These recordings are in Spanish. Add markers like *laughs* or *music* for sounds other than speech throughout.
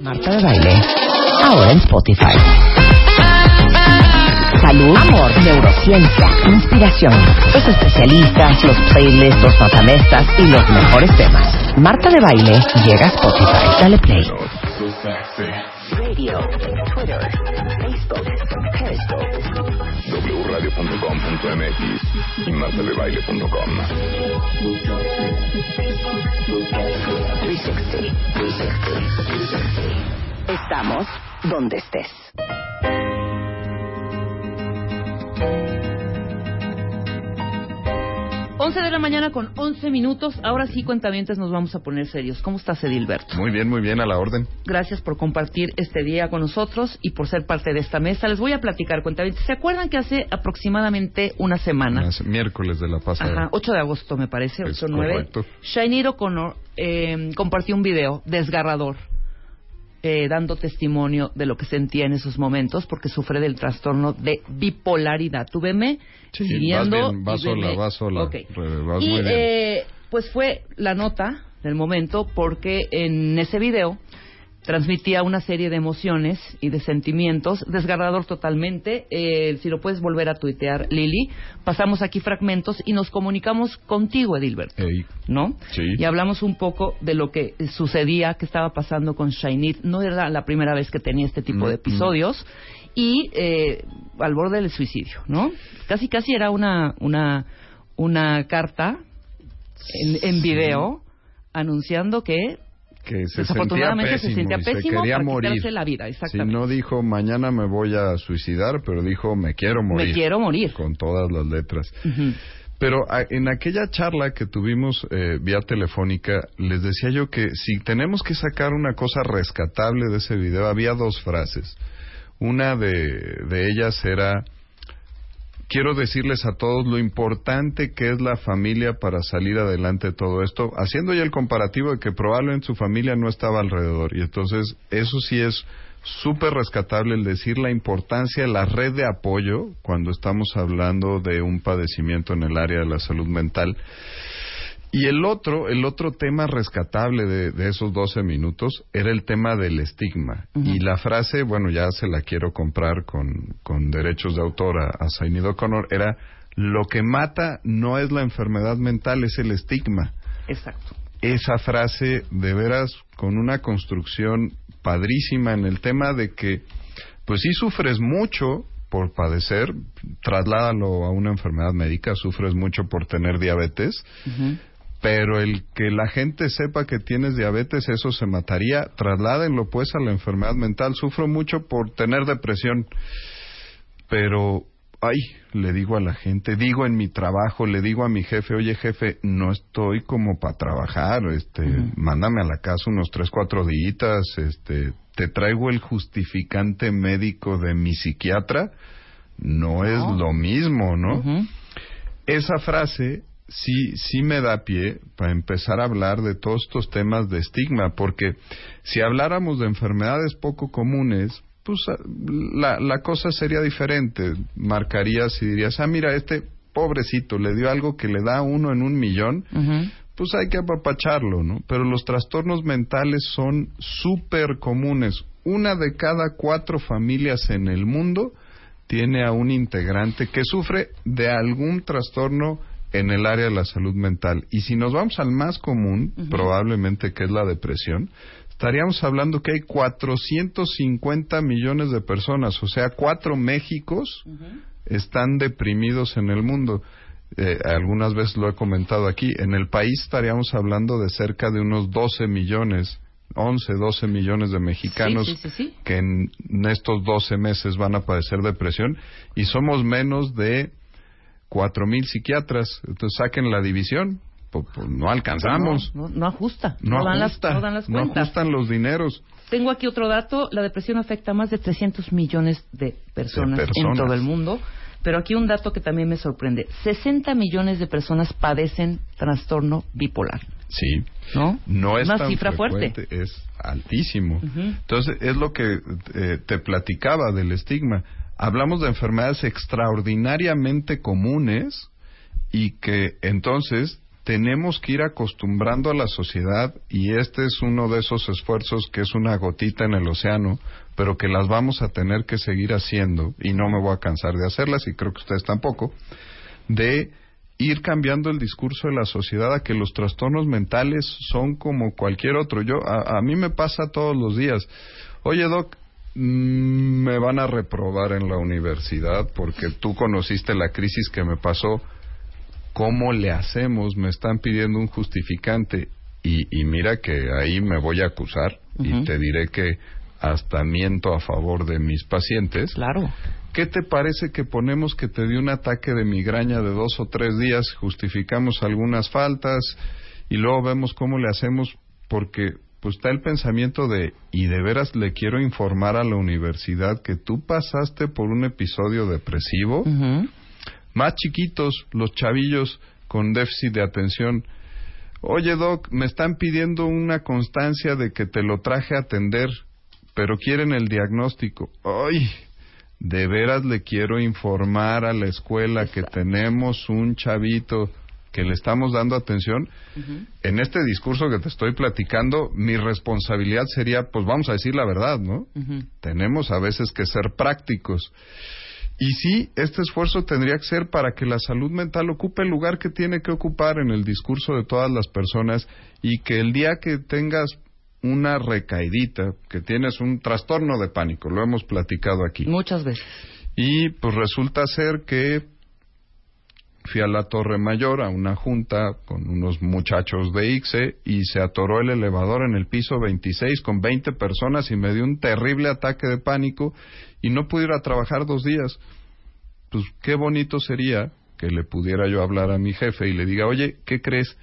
Marta de Baile, ahora en Spotify. Salud, amor, neurociencia, inspiración, los especialistas, los playlists, los matamestas y los mejores temas. Marta de Baile llega a Spotify. Dale play. Radio, Twitter, Facebook, Periscope. wradio.com.mx y martadebaile.com. 360, 360. Estamos donde estés. 11 de la mañana con 11 minutos. Ahora sí, cuentavientes, nos vamos a poner serios. ¿Cómo estás, Edilberto? Muy bien, muy bien, a la orden. Gracias por compartir este día con nosotros y por ser parte de esta mesa. Les voy a platicar, cuentavientes. ¿Se acuerdan que hace aproximadamente una semana? Hace miércoles de la pasada. Ajá, 8 de agosto me parece, Es 8 9. correcto. O'Connor eh, compartió un video desgarrador eh, dando testimonio de lo que sentía en esos momentos porque sufre del trastorno de bipolaridad. Tú veme Sí, siguiendo. vas bien, vas sola, vas sola. Ok. Re- vas y muy bien. eh, pues fue la nota del momento porque en ese video transmitía una serie de emociones y de sentimientos, desgarrador totalmente. Eh, si lo puedes volver a tuitear, Lili, pasamos aquí fragmentos y nos comunicamos contigo, Edilbert. Ey, ¿no? Sí. Y hablamos un poco de lo que sucedía, que estaba pasando con Shainit. No era la primera vez que tenía este tipo Mm, de episodios. Y eh, al borde del suicidio, ¿no? Casi, casi era una, una, una carta en, en video anunciando que que se sentía pésimo, se sentía quería para morir. la vida, Sí, exactamente. no dijo mañana me voy a suicidar, pero dijo me quiero morir. Me quiero morir. Con todas las letras. Pero a- en aquella charla que tuvimos eh, vía telefónica, les decía yo que si tenemos que sacar una cosa rescatable de ese video, había dos frases. Una de, de ellas era, quiero decirles a todos lo importante que es la familia para salir adelante de todo esto, haciendo ya el comparativo de que probablemente su familia no estaba alrededor. Y entonces eso sí es súper rescatable el decir la importancia de la red de apoyo cuando estamos hablando de un padecimiento en el área de la salud mental. Y el otro, el otro tema rescatable de, de esos 12 minutos era el tema del estigma. Y la frase, bueno, ya se la quiero comprar con, con derechos de autor a, a Zainid O'Connor, era, lo que mata no es la enfermedad mental, es el estigma. Exacto. Esa frase, de veras, con una construcción padrísima en el tema de que, pues sí sufres mucho por padecer, trasládalo a una enfermedad médica, sufres mucho por tener diabetes. Pero el que la gente sepa que tienes diabetes, eso se mataría. Trasládenlo pues a la enfermedad mental. Sufro mucho por tener depresión, pero, ay, le digo a la gente, digo en mi trabajo, le digo a mi jefe, oye jefe, no estoy como para trabajar, este, mándame a la casa unos tres, cuatro días, este, te traigo el justificante médico de mi psiquiatra. No, es lo mismo, ¿no? Esa frase sí, sí me da pie para empezar a hablar de todos estos temas de estigma, porque si habláramos de enfermedades poco comunes, pues ah, la, la cosa sería diferente. Marcarías y dirías, ah, mira, este pobrecito le dio algo que le da uno en un millón, pues hay que apapacharlo, ¿no? Pero los trastornos mentales son súper comunes. Una de cada cuatro familias en el mundo tiene a un integrante que sufre de algún trastorno en el área de la salud mental. Y si nos vamos al más común, probablemente que es la depresión, estaríamos hablando que hay 450 millones de personas, o sea, cuatro Méxicos están deprimidos en el mundo. Eh, algunas veces lo he comentado aquí, en el país estaríamos hablando de cerca de unos 12 millones, 11, 12 millones de mexicanos Sí, sí, sí, sí. que en estos 12 meses van a padecer depresión y somos menos de 4 mil psiquiatras. Entonces saquen la división, pues, pues, no alcanzamos. No, no, no ajusta. No, dan ajusta, las, no dan las no cuentas. ajustan los dineros. Tengo aquí otro dato. La depresión afecta a más de 300 millones de personas, De personas. en todo el mundo. Pero aquí un dato que también me sorprende. 60 millones de personas padecen trastorno bipolar. Sí. ¿No? No es Una tan cifra fuerte. frecuente, es altísimo. Entonces, es lo que eh, te platicaba del estigma. Hablamos de enfermedades extraordinariamente comunes y que entonces tenemos que ir acostumbrando a la sociedad y este es uno de esos esfuerzos que es una gotita en el océano, pero que las vamos a tener que seguir haciendo y no me voy a cansar de hacerlas y creo que ustedes tampoco, de ir cambiando el discurso de la sociedad a que los trastornos mentales son como cualquier otro. Yo a, a mí me pasa todos los días. Oye, doc, me van a reprobar en la universidad porque tú conociste la crisis que me pasó. ¿Cómo le hacemos? Me están pidiendo un justificante y, y mira que ahí me voy a acusar y te diré que hasta miento a favor de mis pacientes. Claro. ¿Qué te parece que ponemos que te dio un ataque de migraña de dos o tres días, justificamos algunas faltas y luego vemos cómo le hacemos? Porque pues está el pensamiento de, y de veras le quiero informar a la universidad que tú pasaste por un episodio depresivo, más chiquitos, los chavillos con déficit de atención. Oye, Doc, me están pidiendo una constancia de que te lo traje a atender, pero quieren el diagnóstico. Ay, de veras le quiero informar a la escuela que tenemos un chavito que le estamos dando atención. En este discurso que te estoy platicando, mi responsabilidad sería, pues vamos a decir la verdad, ¿no? Tenemos a veces que ser prácticos. Y sí, este esfuerzo tendría que ser para que la salud mental ocupe el lugar que tiene que ocupar en el discurso de todas las personas y que el día que tengas una recaidita, que tienes un trastorno de pánico, lo hemos platicado aquí, Muchas veces. y pues resulta ser que fui a la Torre Mayor a una junta con unos muchachos de ICSE y se atoró el elevador en el piso 26 con 20 personas y me dio un terrible ataque de pánico y no pude ir a trabajar dos días. Pues qué bonito sería que le pudiera yo hablar a mi jefe y le diga, oye, ¿qué crees?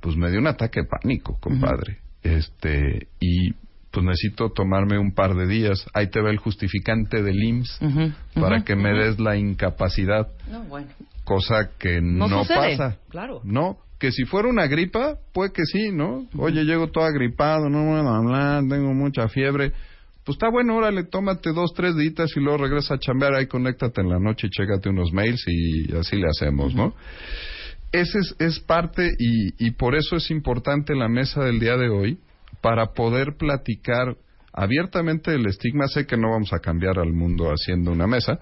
Pues me dio un ataque de pánico, compadre. Este, y pues necesito tomarme un par de días. Ahí te va el justificante del IMSS para que me des la incapacidad, No, bueno. Cosa que No pasa. claro. No, que si fuera una gripa, puede que sí, ¿no? Oye, llego todo agripado, no me hablar, tengo mucha fiebre. Pues está bueno, órale, tómate dos, tres días y luego regresa a chambear, ahí conéctate en la noche y chécate unos mails y así le hacemos, ¿no? Ese es, es parte y, y por eso es importante la mesa del día de hoy para poder platicar abiertamente el estigma. Sé que no vamos a cambiar al mundo haciendo una mesa,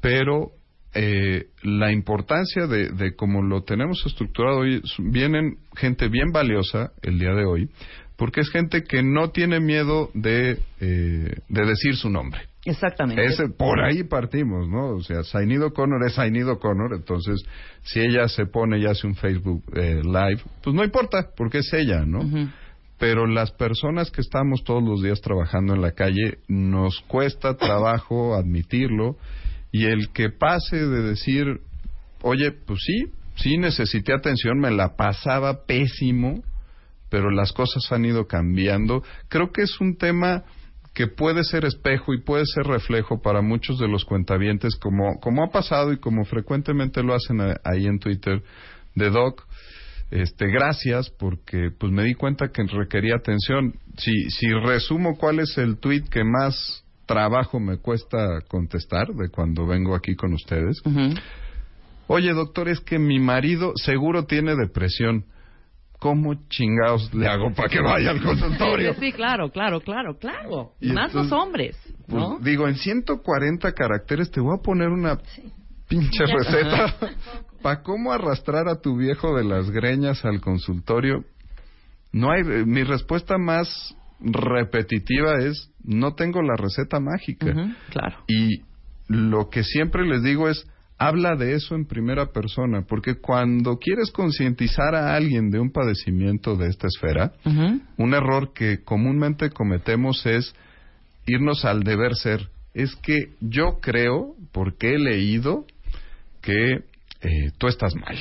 pero eh, la importancia de, de cómo lo tenemos estructurado hoy, vienen gente bien valiosa el día de hoy, porque es gente que no tiene miedo de, eh, de decir su nombre. Exactamente. Ese, por ahí partimos, ¿no? O sea, Sainido Connor es Sainido Connor, entonces si ella se pone y hace un Facebook eh, Live, pues no importa, porque es ella, ¿no? Pero las personas que estamos todos los días trabajando en la calle, nos cuesta trabajo admitirlo y el que pase de decir, oye, pues sí, sí necesité atención, me la pasaba pésimo, pero las cosas han ido cambiando. Creo que es un tema que puede ser espejo y puede ser reflejo para muchos de los cuentavientes, como, como ha pasado y como frecuentemente lo hacen ahí en Twitter, de Doc. Este, gracias porque pues me di cuenta que requería atención. Si, si resumo cuál es el tweet que más trabajo me cuesta contestar de cuando vengo aquí con ustedes. Oye, doctor, es que mi marido seguro tiene depresión. ¿Cómo chingados le hago para que vaya al consultorio? Sí, sí, claro, claro, claro, claro. Y Más entonces, los hombres, Pues, ¿no? digo, en 140 caracteres te voy a poner una pinche receta *laughs* para cómo arrastrar a tu viejo de las greñas al consultorio. No hay, mi respuesta más repetitiva es no tengo la receta mágica. Claro. Y lo que siempre les digo es, habla de eso en primera persona, porque cuando quieres concientizar a alguien de un padecimiento de esta esfera, un error que comúnmente cometemos es irnos al deber ser. Es que yo creo, porque he leído, que eh, tú estás mal.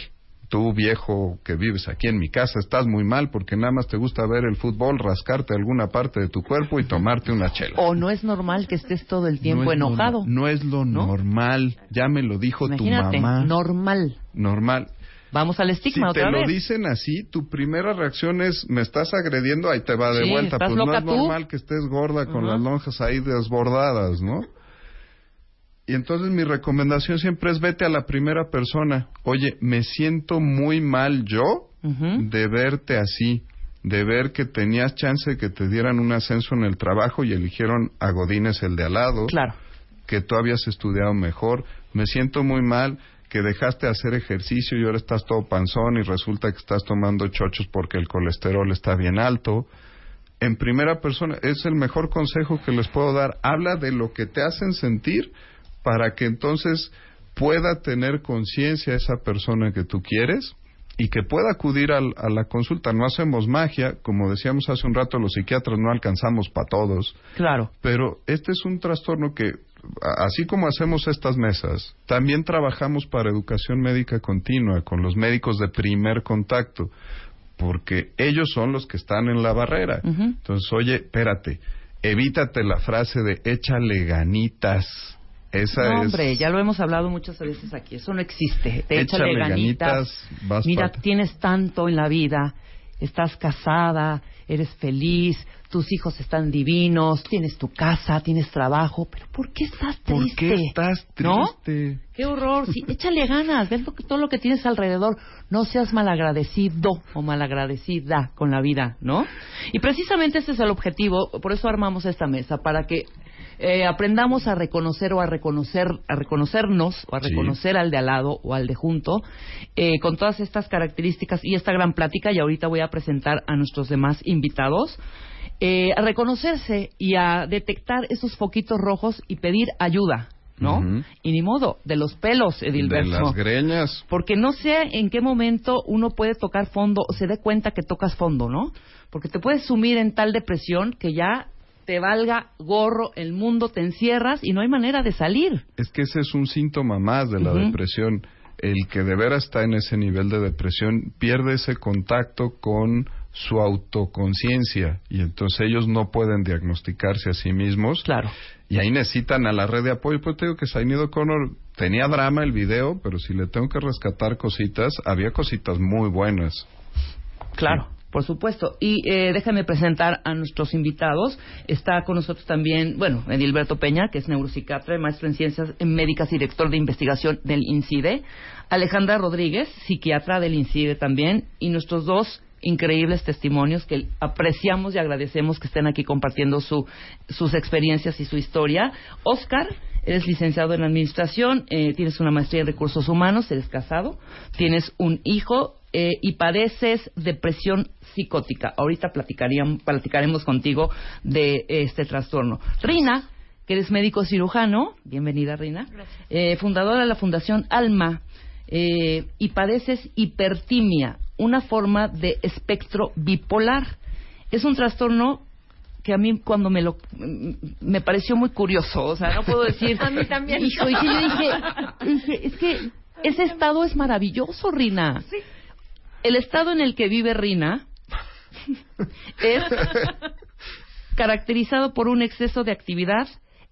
Tú viejo que vives aquí en mi casa estás muy mal porque nada más te gusta ver el fútbol, rascarte alguna parte de tu cuerpo y tomarte una chela. O no es normal que estés todo el tiempo no es enojado. No es lo ¿no? normal, ya me lo dijo Imagínate, tu mamá. normal. Normal. Vamos al estigma si otra te vez. lo dicen así, tu primera reacción es, me estás agrediendo, ahí te va de Sí, vuelta. ¿estás Pues no es tú? normal que estés gorda con las lonjas ahí desbordadas, ¿no? Y entonces mi recomendación siempre es vete a la primera persona. Oye, me siento muy mal yo de verte así, de ver que tenías chance de que te dieran un ascenso en el trabajo y eligieron a Godínez el de al lado Claro. que tú habías estudiado mejor. Me siento muy mal que dejaste de hacer ejercicio y ahora estás todo panzón y resulta que estás tomando chochos porque el colesterol está bien alto. En primera persona, es el mejor consejo que les puedo dar. Habla de lo que te hacen sentir para que entonces pueda tener conciencia esa persona que tú quieres y que pueda acudir al- a la consulta. No hacemos magia, como decíamos hace un rato, los psiquiatras no alcanzamos para todos. Claro. Pero este es un trastorno que, así como hacemos estas mesas, también trabajamos para educación médica continua con los médicos de primer contacto, porque ellos son los que están en la barrera. Entonces, oye, espérate, evítate la frase de échale ganitas. Esa No, es. hombre, ya lo hemos hablado muchas veces aquí. Eso no existe. Te Échale échale ganitas. ganitas, vas Mira, tienes tanto en la vida. Estás casada, eres feliz, tus hijos están divinos, tienes tu casa, tienes trabajo. Pero ¿por qué estás ¿Por triste? qué estás ¿No? triste? Qué horror. Sí, échale ganas. Ves lo que- todo lo que tienes alrededor. No seas malagradecido o malagradecida con la vida, ¿no? Y precisamente ese es el objetivo. Por eso armamos esta mesa, para que eh, aprendamos a reconocer o a reconocer, a reconocernos o a Sí. reconocer al de al lado o al de junto eh, con todas estas características y esta gran plática. Y ahorita voy a presentar a nuestros demás invitados. eh, a reconocerse y a detectar esos foquitos rojos y pedir ayuda, ¿no? Y ni modo, de los pelos, De Edilberto. las greñas. Porque no sé en qué momento uno puede tocar fondo o se dé cuenta que tocas fondo, ¿no? Porque te puedes sumir en tal depresión que ya te valga gorro el mundo, te encierras y no hay manera de salir. Es que ese es un síntoma más de la depresión. El que de veras está en ese nivel de depresión pierde ese contacto con su autoconciencia y entonces ellos no pueden diagnosticarse a sí mismos Claro. y ahí necesitan a la red de apoyo. Pues te digo que Sainido Connor tenía drama el video, pero si le tengo que rescatar cositas, había cositas muy buenas. Claro, por supuesto. Y eh, déjame presentar a nuestros invitados. Está con nosotros también, bueno, Edilberto Peña, que es neuropsiquiatra, maestro en ciencias médicas y director de investigación del INCIDE. Alejandra Rodríguez, psiquiatra del INCIDE también. Y nuestros dos increíbles testimonios que apreciamos y agradecemos que estén aquí compartiendo su, sus experiencias y su historia. Oscar, eres licenciado en administración, eh, tienes una maestría en recursos humanos, eres casado, tienes un hijo eh, y padeces depresión psicótica. Ahorita platicaríamos, platicaremos contigo de este trastorno. Rina, que eres médico cirujano, bienvenida Rina, eh, fundadora de la Fundación Alma, eh, y padeces hipertimia, una forma de espectro bipolar. Es un trastorno que a mí cuando me lo mm, me pareció muy curioso, o sea, no puedo decir. *laughs* A mí también. Hijo, y yo dije, dije, es que ese estado es maravilloso, Rina. El estado en el que vive Rina *laughs* es caracterizado por un exceso de actividad,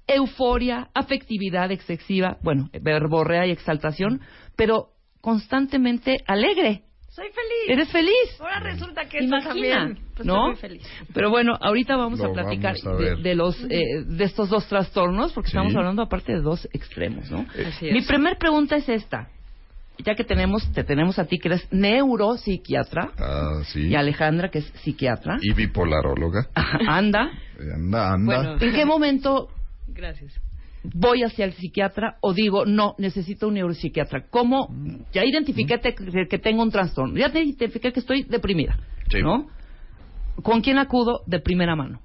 euforia, afectividad excesiva, bueno, verborrea y exaltación, pero constantemente alegre. Soy feliz. ¿Eres feliz? Ahora resulta que también. Pues ¿no? estoy muy feliz. Pero bueno, ahorita vamos Lo a platicar vamos a de, de los eh, de estos dos trastornos, porque Sí. estamos hablando aparte de dos extremos, ¿no? Así es. Mi primer pregunta es esta. Ya que tenemos, te tenemos a ti que eres neuropsiquiatra Ah, sí. y Alejandra que es psiquiatra. Y bipolaróloga. *laughs* Anda. Anda, anda. Bueno. ¿En qué momento Gracias. voy hacia el psiquiatra o digo, no, necesito un neuropsiquiatra? ¿Cómo? Ya identifiqué te- que, que tengo un trastorno, ya te identifiqué que estoy deprimida, Sí. ¿no? ¿Con quién acudo de primera mano?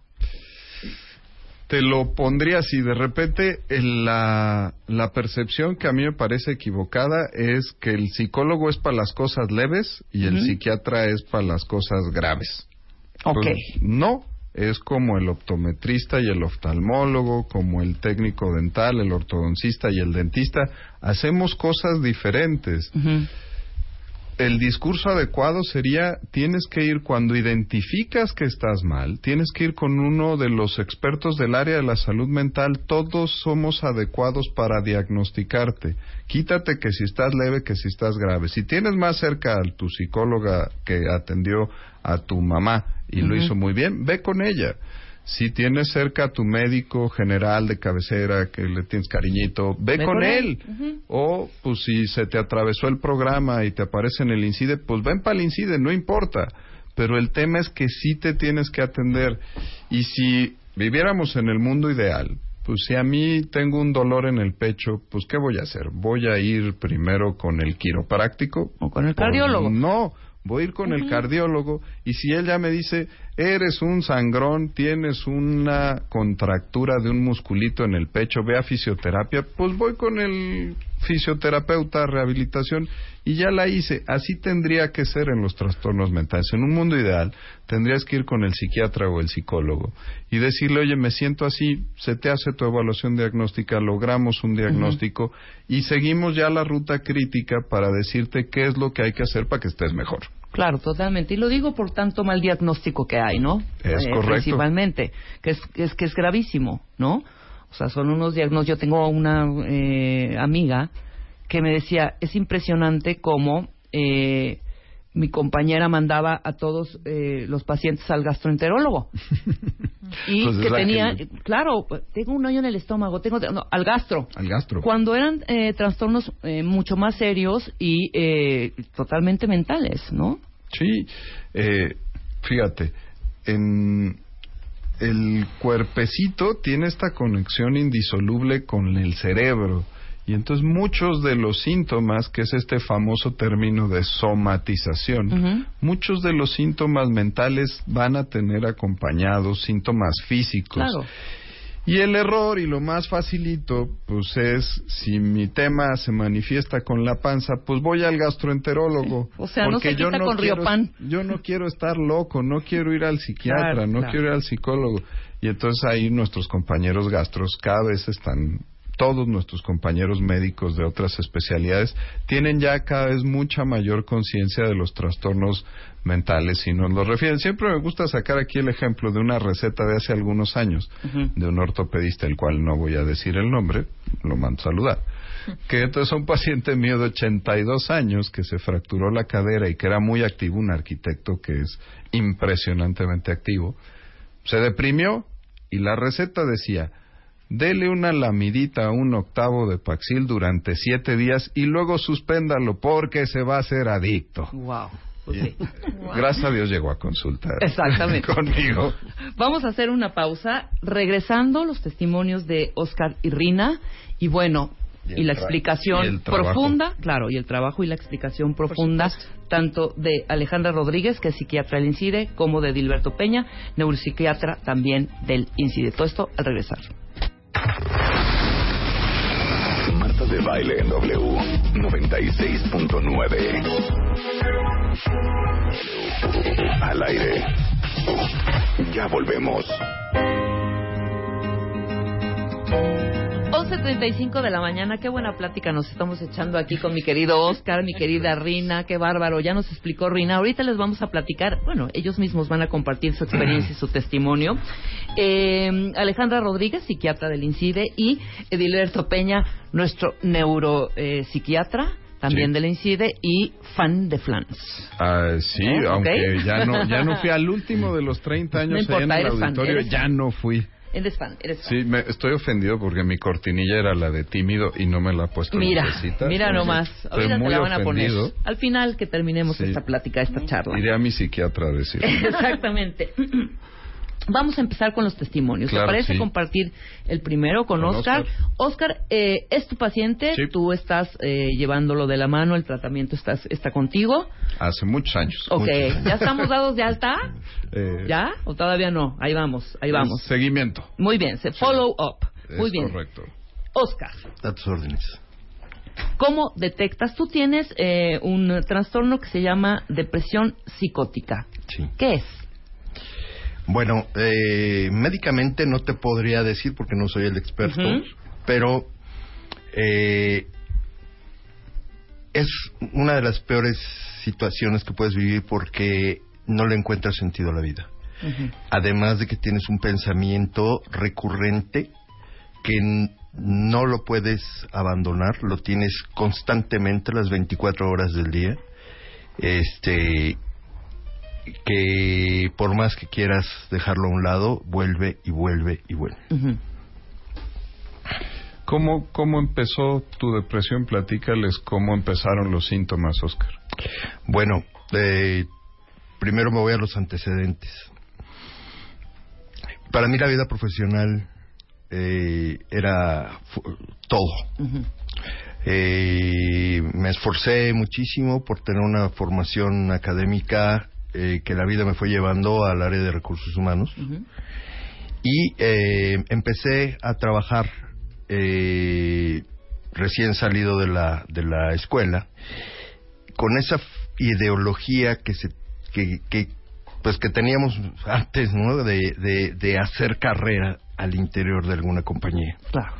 Te lo pondría así, de repente la, la percepción que a mí me parece equivocada es que el psicólogo es para las cosas leves y el psiquiatra es para las cosas graves. Ok. Pues, no, es como el optometrista y el oftalmólogo, como el técnico dental, el ortodoncista y el dentista. Hacemos cosas diferentes. El discurso adecuado sería, tienes que ir cuando identificas que estás mal, tienes que ir con uno de los expertos del área de la salud mental, todos somos adecuados para diagnosticarte. Quítate que si estás leve, que si estás grave. Si tienes más cerca a tu psicóloga que atendió a tu mamá y lo hizo muy bien, ve con ella. Si tienes cerca a tu médico general de cabecera que le tienes cariñito, ve, con, él. O, pues, si se te atravesó el programa y te aparece en el INCIDE, pues ven para el INCIDE, no importa. Pero el tema es que sí te tienes que atender. Y si viviéramos en el mundo ideal, pues si a mí tengo un dolor en el pecho, pues ¿qué voy a hacer? ¿Voy a ir primero con el quiropráctico? O con el cardiólogo. no, voy a ir con el cardiólogo y si él ya me dice, eres un sangrón, tienes una contractura de un musculito en el pecho, ve a fisioterapia, pues voy con el fisioterapeuta, rehabilitación y ya la hice. Así tendría que ser en los trastornos mentales. En un mundo ideal tendrías que ir con el psiquiatra o el psicólogo y decirle, oye, me siento así, se te hace tu evaluación diagnóstica, logramos un diagnóstico y seguimos ya la ruta crítica para decirte qué es lo que hay que hacer para que estés mejor. Claro, totalmente. Y lo digo por tanto mal diagnóstico que hay, ¿no? Es Eh, correcto. Principalmente, que es, que es que es gravísimo, ¿no? O sea, son unos diagnósticos. Yo tengo una eh, amiga que me decía, es impresionante cómo eh, mi compañera mandaba a todos eh, los pacientes al gastroenterólogo. *laughs* y Pues es que tenía, que- claro, tengo un hoyo en el estómago, tengo, no, al gastro. Al gastro. Cuando eran eh, trastornos eh, mucho más serios y eh, totalmente mentales, ¿no? Sí, eh, fíjate, en el cuerpecito tiene esta conexión indisoluble con el cerebro. Y entonces muchos de los síntomas, que es este famoso término de somatización, muchos de los síntomas mentales van a tener acompañados síntomas físicos. Claro. Y el error y lo más facilito, pues es, si mi tema se manifiesta con la panza, pues voy al gastroenterólogo. O sea, no porque yo no con quiero, Riopan. Yo no quiero estar loco, no quiero ir al psiquiatra, Claro, no claro. quiero ir al psicólogo. Y entonces ahí nuestros compañeros gastros cada vez están, todos nuestros compañeros médicos de otras especialidades tienen ya cada vez mucha mayor conciencia de los trastornos mentales y nos los refieren. Siempre me gusta sacar aquí el ejemplo de una receta de hace algunos años de un ortopedista, el cual no voy a decir el nombre, lo mando a saludar. *laughs* Que entonces un paciente mío de 82 años que se fracturó la cadera y que era muy activo, un arquitecto que es impresionantemente activo, se deprimió y la receta decía, dele una lamidita a un octavo de Paxil durante siete días y luego suspéndalo porque se va a hacer adicto. Wow. Pues sí. Gracias a Dios llegó a consultar Exactamente. *laughs* conmigo. Vamos a hacer una pausa, regresando los testimonios de Oscar y Rina y bueno, Y la explicación y profunda, claro, y el trabajo y la explicación profunda tanto de Alejandra Rodríguez, que es psiquiatra del INCIDE, como de Dilberto Peña, neuropsiquiatra también del INCIDE. Todo esto al regresar. Marta de baile en W 96.9. Al aire. Ya volvemos. 11.35 de la mañana, qué buena plática nos estamos echando aquí con mi querido Oscar, mi querida Rina, qué bárbaro, ya nos explicó Rina, ahorita les vamos a platicar, bueno, ellos mismos van a compartir su experiencia y su testimonio. Eh, Alejandra Rodríguez, psiquiatra del INCIDE, y Edilberto Peña, nuestro neuropsiquiatra, también Sí. del INCIDE, y fan de Flans. Ah, sí, ¿Eh? aunque ya no ya no fui al *laughs* último de los 30 años No importa, en el fan, auditorio, ya no fui. Eres fan, eres fan. Sí, me, estoy ofendido porque mi cortinilla era la de tímido y no me la ha puesto Mira, Lucecita. mira nomás. Ahorita te la van a poner. Al final que terminemos Sí. esta plática, esta charla. Iré a mi psiquiatra a decir. *laughs* Exactamente. Vamos a empezar con los testimonios. Claro, ¿Te parece sí. compartir el primero con, Con Oscar? Oscar. Oscar, eh, es tu paciente, Sí. tú estás eh, llevándolo de la mano, el tratamiento estás, está contigo. Hace muchos años. Ok, muchos años. ¿ya estamos dados de alta? *laughs* Eh, ¿Ya? ¿O todavía no? Ahí vamos, ahí vamos. Seguimiento. Muy bien, se follow up. Muy es bien. correcto. Oscar, A tus órdenes. ¿cómo detectas? Tú tienes eh, un trastorno que se llama depresión psicótica. Sí. ¿Qué es? Bueno, eh, médicamente no te podría decir porque no soy el experto, pero eh, es una de las peores situaciones que puedes vivir porque no le encuentras sentido a la vida. Además de que tienes un pensamiento recurrente que no lo puedes abandonar, lo tienes constantemente las 24 horas del día. Este que por más que quieras dejarlo a un lado, vuelve y vuelve y vuelve. Ujú. ¿Cómo, ¿Cómo empezó tu depresión? Platícales cómo empezaron los síntomas, Oscar. Bueno, eh, primero me voy a los antecedentes. Para mí la vida profesional eh, era todo. Eh, me esforcé muchísimo por tener una formación académica eh, que la vida me fue llevando al área de recursos humanos. Y eh, empecé a trabajar eh, recién salido de la de la escuela con esa ideología que se que, que, pues que teníamos antes no de, de, de hacer carrera al interior de alguna compañía. Claro.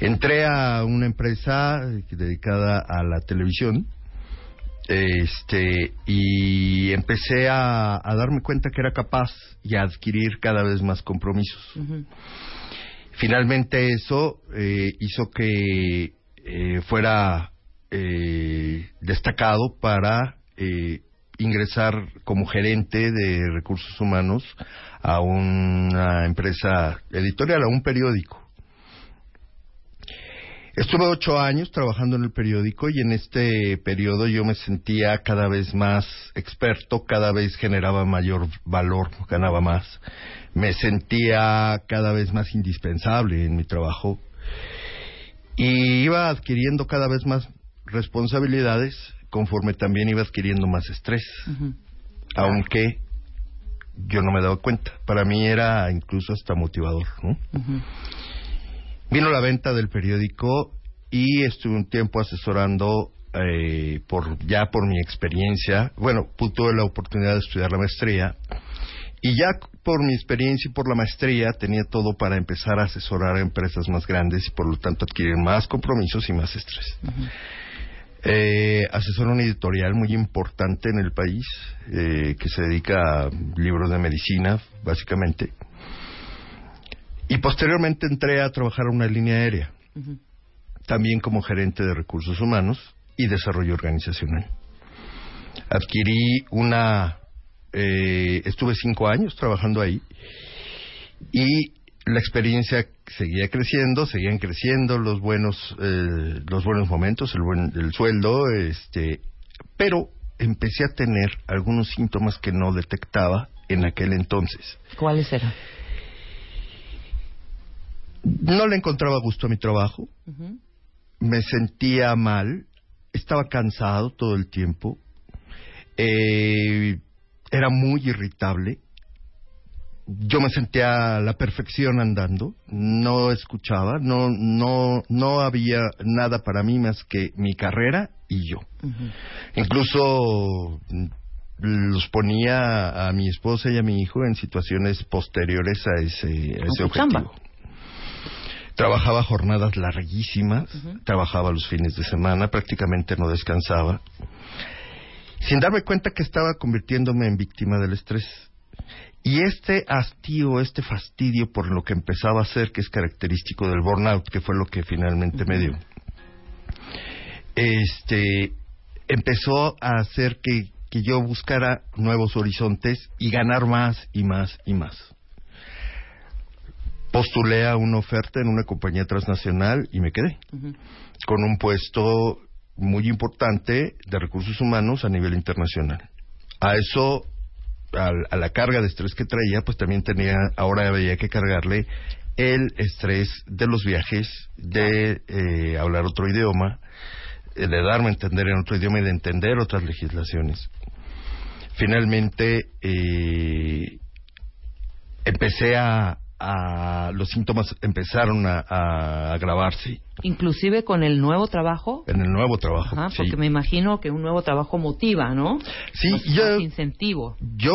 entré a una empresa dedicada a la televisión este y empecé a, a darme cuenta que era capaz y a adquirir cada vez más compromisos finalmente eso eh, hizo que eh, fuera eh, destacado para eh, ingresar como gerente de recursos humanos a una empresa editorial, a un periódico. Estuve ocho años trabajando en el periódico y en este periodo yo me sentía cada vez más experto, cada vez generaba mayor valor, ganaba más. Me sentía cada vez más indispensable en mi trabajo y iba adquiriendo cada vez más responsabilidades conforme también iba adquiriendo más estrés, aunque yo no me daba cuenta. Para mí era incluso hasta motivador, ¿no? Vino la venta del periódico y estuve un tiempo asesorando eh, por ya por mi experiencia. Bueno, tuve la oportunidad de estudiar la maestría y ya por mi experiencia y por la maestría tenía todo para empezar a asesorar a empresas más grandes y por lo tanto adquirir más compromisos y más estrés. Eh, asesoro una editorial muy importante en el país eh, que se dedica a libros de medicina, básicamente. Y posteriormente entré a trabajar en una línea aérea, también como gerente de recursos humanos y desarrollo organizacional. Adquirí una... eh, estuve cinco años trabajando ahí y la experiencia seguía creciendo, seguían creciendo los buenos, eh, los buenos momentos, el buen, el sueldo, este, pero empecé a tener algunos síntomas que no detectaba en aquel entonces. ¿Cuáles eran? No le encontraba gusto a mi trabajo, me sentía mal, estaba cansado todo el tiempo, eh, era muy irritable, yo me sentía a la perfección andando, no escuchaba, no, no, no había nada para mí más que mi carrera y yo. Incluso mm, los ponía a mi esposa y a mi hijo en situaciones posteriores a ese, a ese tu chamba. Trabajaba jornadas larguísimas, trabajaba los fines de semana, prácticamente no descansaba, sin darme cuenta que estaba convirtiéndome en víctima del estrés. Y este hastío, este fastidio por lo que empezaba a hacer, que es característico del burnout, que fue lo que finalmente me dio, este, empezó a hacer que, que yo buscara nuevos horizontes y ganar más y más y más. Postulé a una oferta en una compañía transnacional y me quedé con un puesto muy importante de recursos humanos a nivel internacional. A eso, a, la carga de estrés que traía, pues también tenía, ahora había que cargarle el estrés de los viajes, de eh, hablar otro idioma, eh, de darme a entender en otro idioma y de entender otras legislaciones. Finalmente, eh, empecé a, a- los síntomas empezaron a, a agravarse Inclusive con el nuevo trabajo. en el nuevo trabajo. Ajá, sí. porque me imagino que un nuevo trabajo motiva, ¿no? Sí, Pues, yo- incentivo. Yo,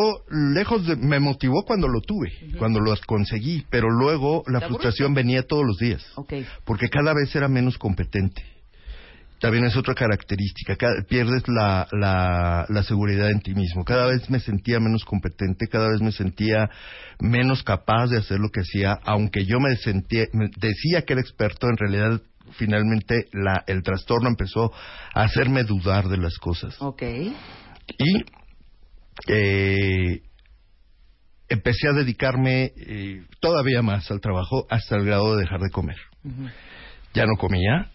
lejos de... Me motivó cuando lo tuve, cuando lo conseguí, pero luego la ¿Te frustración venía todos los días, porque cada vez era menos competente. También es otra característica. Cada- pierdes la, la, la seguridad en ti mismo. Cada vez me sentía menos competente, cada vez me sentía menos capaz de hacer lo que hacía, aunque yo me sentía, me decía que era experto, en realidad finalmente la, el trastorno empezó a hacerme dudar de las cosas. Ok. Y eh, empecé a dedicarme eh, todavía más al trabajo hasta el grado de dejar de comer. Ya no comía,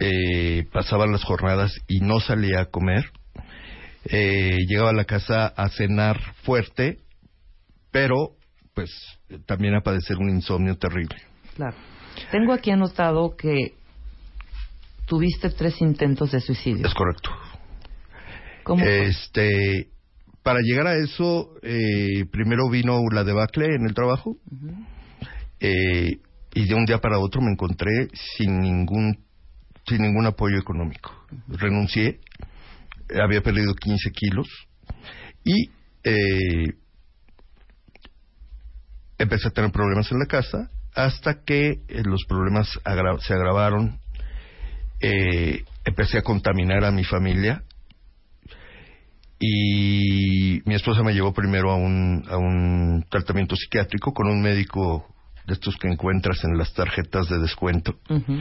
eh, pasaban las jornadas y no salía a comer. Eh, llegaba a la casa a cenar fuerte, pero pues también a padecer un insomnio terrible. Claro. Tengo aquí anotado que tuviste tres intentos de suicidio. Es correcto. ¿Cómo? Este, para llegar a eso, eh, primero vino la debacle en el trabajo. Eh, y de un día para otro me encontré sin ningún sin ningún apoyo económico. Renuncié, había perdido 15 kilos y eh, empecé a tener problemas en la casa hasta que eh, los problemas se agravaron. Eh, empecé a contaminar a mi familia y mi esposa me llevó primero a un, tratamiento psiquiátrico con un médico de estos que encuentras en las tarjetas de descuento. Ujú.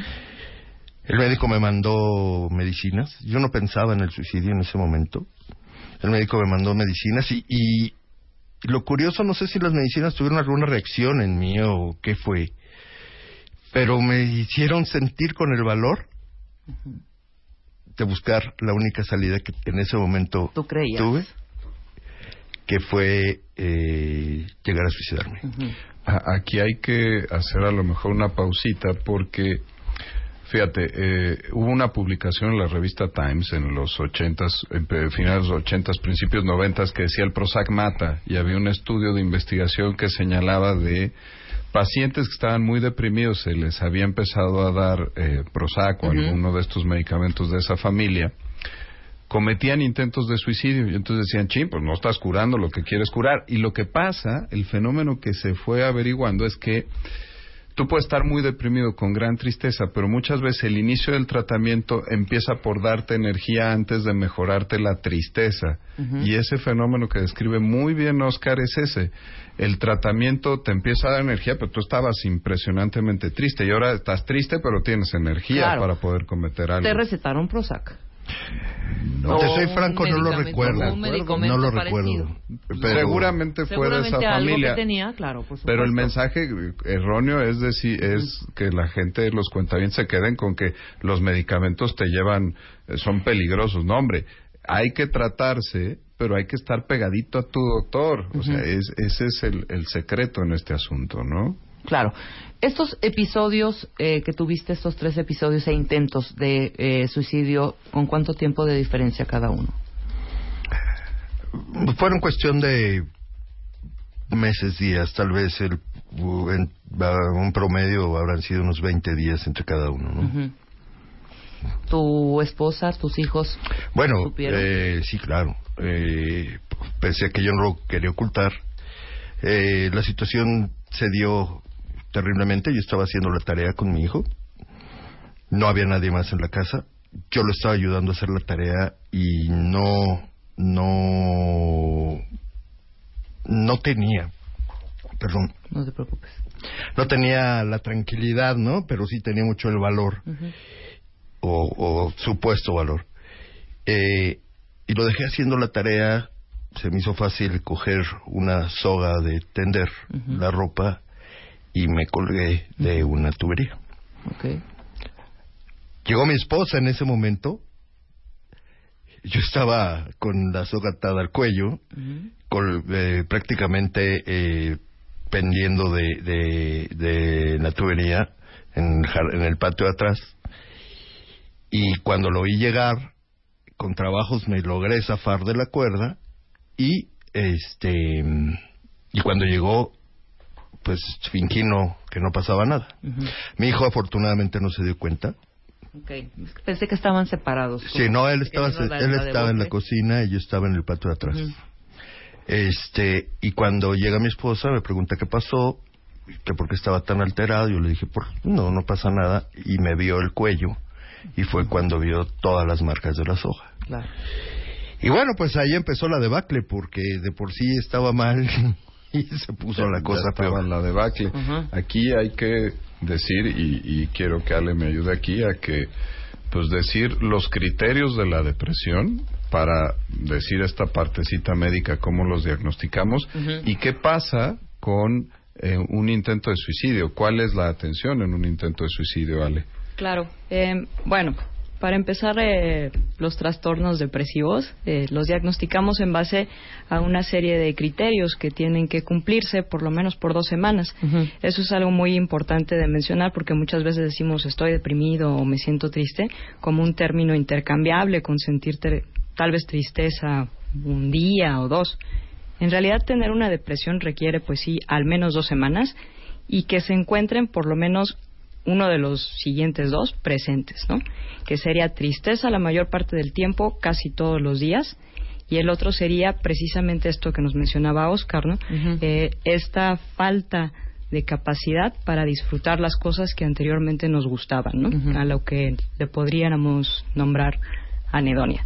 El médico me mandó medicinas. Yo no pensaba en el suicidio en ese momento. El médico me mandó medicinas y, y lo curioso, no sé si las medicinas tuvieron alguna reacción en mí o qué fue, pero me hicieron sentir con el valor de buscar la única salida que en ese momento ¿Tú creías? tuve, que fue eh, llegar a suicidarme. A- Aquí hay que hacer a lo mejor una pausita porque, fíjate, eh, hubo una publicación en la revista Times en los ochentas, en pe- finales de los ochentas, principios noventas, que decía el Prozac mata y había un estudio de investigación que señalaba de pacientes que estaban muy deprimidos, se les había empezado a dar eh, Prozac o alguno de estos medicamentos de esa familia cometían intentos de suicidio y entonces decían, ching, pues no estás curando lo que quieres curar. Y lo que pasa, el fenómeno que se fue averiguando es que tú puedes estar muy deprimido con gran tristeza, pero muchas veces el inicio del tratamiento empieza por darte energía antes de mejorarte la tristeza. Y ese fenómeno que describe muy bien Oscar es ese. El tratamiento te empieza a dar energía, pero tú estabas impresionantemente triste y ahora estás triste, pero tienes energía Claro. para poder cometer algo. Te recetaron Prozac. No, te soy franco, no lo recuerdo. no lo parecido. recuerdo. Pero- Seguramente fue de esa algo familia. que tenía, claro, por supuesto. Pero el mensaje erróneo es decir, es que la gente, los cuentavientes se queden con que los medicamentos te llevan, eh, son peligrosos. No, hombre, hay que tratarse, pero hay que estar pegadito a tu doctor. O sea, es, ese es el, el secreto en este asunto, ¿no? Claro. Estos episodios eh, que tuviste, estos tres episodios e intentos de eh, suicidio, ¿con cuánto tiempo de diferencia cada uno? Fueron cuestión de meses, días, tal vez el, en- un promedio habrán sido unos 20 días entre cada uno, ¿no? Ujú. ¿Tu esposa, tus hijos? Bueno, eh, sí, claro. Eh, pese a que yo no lo quería ocultar, eh, la situación se dio terriblemente. Yo estaba haciendo la tarea con mi hijo. No había nadie más en la casa. Yo lo estaba ayudando a hacer la tarea y no, no, no tenía, perdón, No te preocupes. no tenía la tranquilidad, ¿no? Pero sí tenía mucho el valor o, o supuesto valor. Eh, y lo dejé haciendo la tarea. Se me hizo fácil coger una soga de tender la ropa y me colgué de una tubería. Llegó mi esposa en ese momento. Yo estaba con la soga atada al cuello, eh, prácticamente eh, pendiendo de, de, de la tubería en, en el patio de atrás. Y cuando lo oí llegar, con trabajos me logré zafar de la cuerda y este y cuando llegó pues fingí no, que no pasaba nada. Mi hijo afortunadamente no se dio cuenta. Ok. Pensé que estaban separados. Sí, no, él estaba, él en la cocina y yo estaba en el patio de atrás. Este, y cuando llega mi esposa me pregunta qué pasó, que por qué estaba tan alterado, yo le dije, por, no, no pasa nada, y me vio el cuello y fue cuando vio todas las marcas de la soja. Claro. Y bueno, pues ahí empezó la debacle porque de por sí estaba mal *laughs* *laughs* y se puso la cosa peor. la debacle. Ujú. Aquí hay que decir, y, y quiero que Ale me ayude aquí, a que, pues decir los criterios de la depresión para decir esta partecita médica, cómo los diagnosticamos y qué pasa con eh, un intento de suicidio. ¿Cuál es la atención en un intento de suicidio, Ale? Claro. Eh, bueno, para empezar, eh, los trastornos depresivos eh, los diagnosticamos en base a una serie de criterios que tienen que cumplirse por lo menos por dos semanas. Eso es algo muy importante de mencionar porque muchas veces decimos estoy deprimido o me siento triste como un término intercambiable con sentirte tal vez tristeza un día o dos. En realidad tener una depresión requiere pues sí al menos dos semanas y que se encuentren por lo menos uno de los siguientes dos presentes, ¿no? Que sería tristeza la mayor parte del tiempo, casi todos los días, y el otro sería precisamente esto que nos mencionaba Oscar, ¿no? Eh, esta falta de capacidad para disfrutar las cosas que anteriormente nos gustaban, ¿no? A lo que le podríamos nombrar anedonia.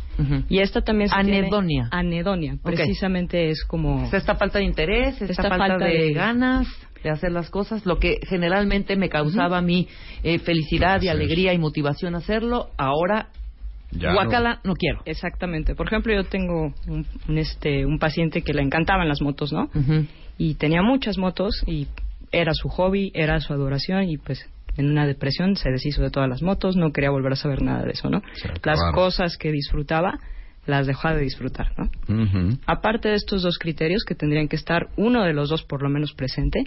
Y esta también se tiene- Anedonia. anedonia, precisamente es como O sea, esta falta de interés, esta, Esta falta, falta de, de- ganas de hacer las cosas, lo que generalmente me causaba a mí eh, felicidad y alegría y motivación hacerlo, ahora Ya no. quiero. Exactamente. Por ejemplo, yo tengo un, un, este, un paciente que le encantaban las motos, ¿no? Y tenía muchas motos y era su hobby, era su adoración y pues en una depresión se deshizo de todas las motos, no quería volver a saber nada de eso, ¿no? Las cosas que disfrutaba las dejó de disfrutar, ¿no? Aparte de estos dos criterios que tendrían que estar uno de los dos por lo menos presente,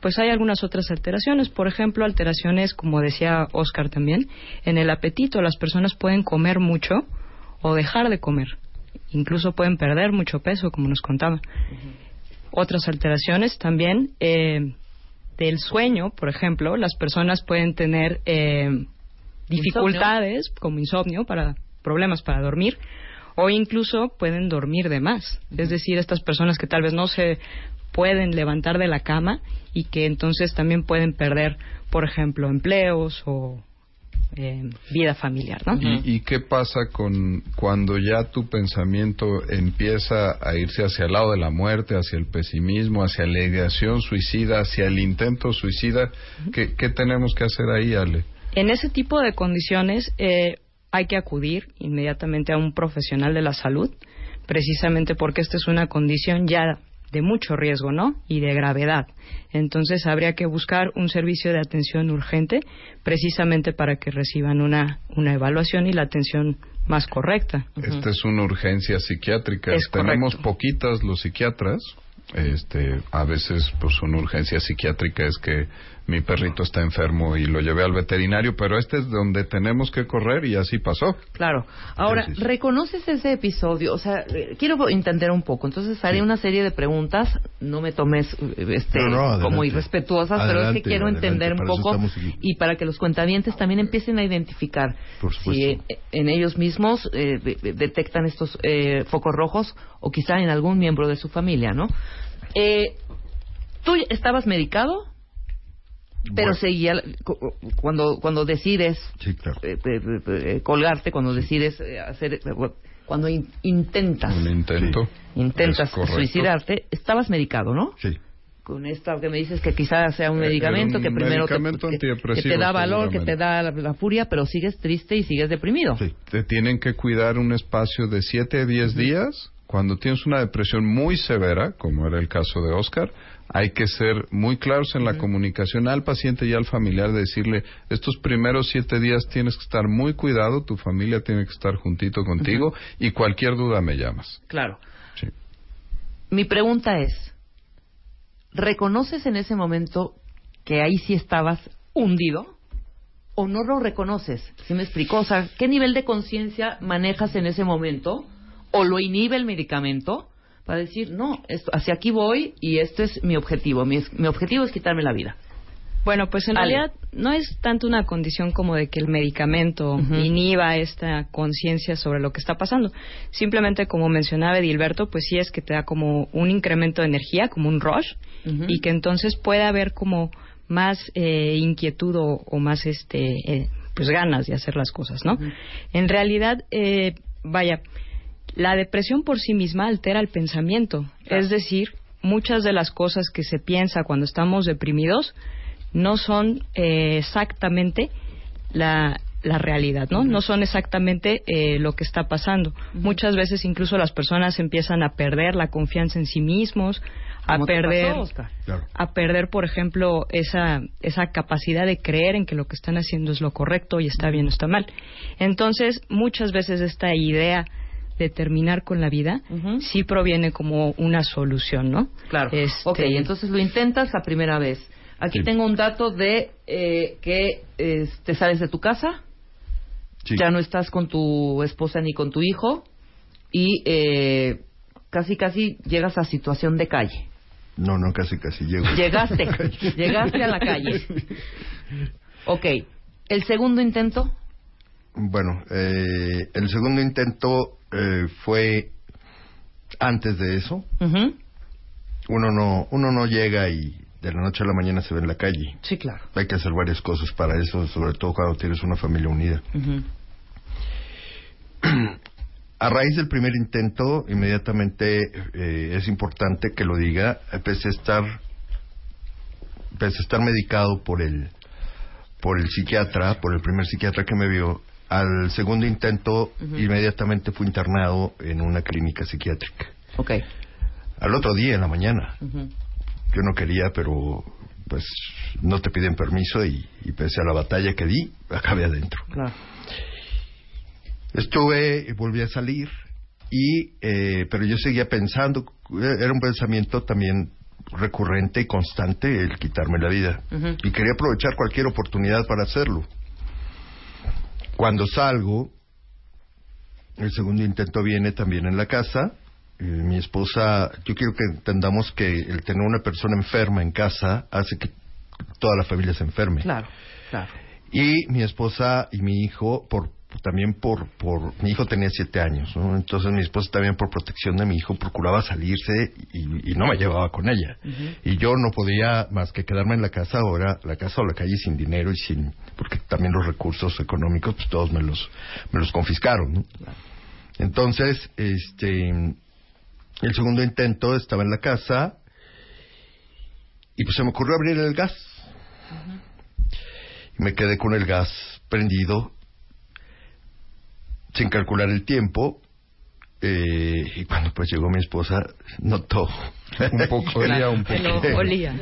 pues hay algunas otras alteraciones. Por ejemplo, alteraciones, como decía Oscar también, en el apetito. Las personas pueden comer mucho o dejar de comer. Incluso pueden perder mucho peso, como nos contaba. Otras alteraciones también eh, del sueño, por ejemplo, las personas pueden tener eh, dificultades como insomnio para problemas para dormir o incluso pueden dormir de más. Es decir, estas personas que tal vez no se pueden levantar de la cama y que entonces también pueden perder, por ejemplo, empleos o eh, vida familiar, ¿no? ¿Y, y qué pasa con cuando ya tu pensamiento empieza a irse hacia el lado de la muerte, hacia el pesimismo, hacia la ideación suicida, hacia el intento suicida? ¿Qué, qué tenemos que hacer ahí, Ale? En ese tipo de condiciones eh, hay que acudir inmediatamente a un profesional de la salud, precisamente porque esta es una condición ya de mucho riesgo, ¿no? Y de gravedad. Entonces habría que buscar un servicio de atención urgente, precisamente para que reciban una, una evaluación y la atención más correcta. Esta es una urgencia psiquiátrica. Es Tenemos correcto. poquitas los psiquiatras. Este, a veces, pues, una urgencia psiquiátrica es que mi perrito está enfermo y lo llevé al veterinario, pero este es donde tenemos que correr y así pasó. Claro. Ahora. ¿reconoces ese episodio? O sea, eh, quiero entender un poco. Entonces haré una serie de preguntas. No me tomes eh, este, No, no, adelante. como irrespetuosas, pero es que quiero adelante, entender un poco y para que los cuentavientes también empiecen a identificar si eh, en ellos mismos eh, de- de- detectan estos eh, focos rojos o quizá en algún miembro de su familia, ¿no? Eh, ¿Tú estabas medicado? Pero Bueno. seguía cu- cuando cuando decides Sí, claro. eh, eh, colgarte cuando decides eh, hacer cuando in- intentas Un intento. intentas suicidarte estabas medicado no Sí. con esta que me dices que quizás sea un medicamento que primero te, medicamento que- que te da valor que te da la, la furia pero sigues triste y sigues deprimido Sí. Te tienen que cuidar un espacio de 7 a 10 días. Cuando tienes una depresión muy severa, como era el caso de Oscar, hay que ser muy claros en la comunicación al paciente y al familiar, de decirle, estos primeros siete días tienes que estar muy cuidado, tu familia tiene que estar juntito contigo y cualquier duda me llamas. claro Sí. mi pregunta es ¿reconoces en ese momento que ahí sí estabas hundido? ¿O no lo reconoces? ¿Sí me explico? O sea, ¿qué nivel de conciencia manejas en ese momento? ¿O lo inhibe el medicamento? Para decir, no, esto, hacia aquí voy y este es mi objetivo. Mi, mi objetivo es quitarme la vida. Bueno, pues en Ale. realidad no es tanto una condición como de que el medicamento inhiba esta conciencia sobre lo que está pasando. Simplemente, como mencionaba Edilberto, pues sí es que te da como un incremento de energía, como un rush, y que entonces puede haber como más eh, inquietud o, o más este eh, pues ganas de hacer las cosas, ¿no? En realidad, eh, vaya, la depresión por sí misma altera el pensamiento, es decir, muchas de las cosas que se piensa cuando estamos deprimidos no son eh, exactamente la, la realidad, ¿no? No son exactamente eh, lo que está pasando. Muchas veces incluso las personas empiezan a perder la confianza en sí mismos, a ¿Cómo te perder, pasó, Oscar? Claro. a perder, por ejemplo, esa esa capacidad de creer en que lo que están haciendo es lo correcto y está bien o está mal. Entonces, muchas veces esta idea de terminar con la vida Ujú. sí proviene como una solución, ¿no? Claro. Este, Ok, entonces lo intentas la primera vez. Aquí Sí. tengo un dato de eh, que eh, te sales de tu casa, Sí. ya no estás con tu esposa ni con tu hijo y eh, casi casi llegas a situación de calle. No, no, casi, casi llego. Llegaste, *laughs* llegaste a la calle. Ok, el segundo intento, Bueno, eh, el segundo intento eh, fue antes de eso. Uno no, uno no llega y de la noche a la mañana se ve en la calle. sí, claro. Hay que hacer varias cosas para eso, sobre todo cuando tienes una familia unida. *clears throat* A raíz del primer intento, inmediatamente eh, es importante que lo diga, empecé a estar, empecé a estar medicado por el, por el psiquiatra, por el primer psiquiatra que me vio. Al segundo intento, inmediatamente fui internado en una clínica psiquiátrica. Ok. Al otro día, en la mañana, yo no quería, pero pues no te piden permiso y, y pese a la batalla que di, *laughs* acabé adentro. Claro. Estuve, volví a salir, y, eh, pero yo seguía pensando, eh, era un pensamiento también recurrente y constante el quitarme la vida. Y quería aprovechar cualquier oportunidad para hacerlo. Cuando salgo, el segundo intento viene también en la casa. eh, mi esposa, yo quiero que entendamos que el tener una persona enferma en casa hace que toda la familia se enferme. Claro, claro. Y mi esposa y mi hijo, por también por, por mi hijo tenía siete años, ¿no? entonces mi esposa también por protección de mi hijo procuraba salirse y, y no me llevaba con ella. Y yo no podía más que quedarme en la casa ahora, la casa o la calle sin dinero y sin, porque también los recursos económicos, pues todos me los, me los confiscaron. ¿no? Entonces, este, el segundo intento estaba en la casa y pues se me ocurrió abrir el gas. Y me quedé con el gas prendido sin calcular el tiempo. eh, y cuando pues llegó mi esposa, notó Un poco, *laughs* olía un que poco. lo olía.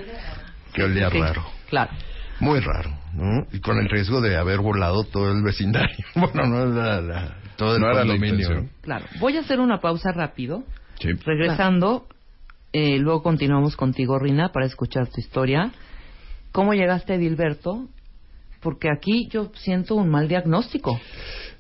que olía Sí, raro. Claro. Muy raro, ¿no? Y con el riesgo de haber volado todo el vecindario. *laughs* Bueno, no la, la- todo el No era intención. Claro. Voy a hacer una pausa rápido. Sí. Regresando, eh, luego continuamos contigo, Rina, para escuchar tu historia. ¿Cómo llegaste, Edilberto? Porque aquí yo siento un mal diagnóstico.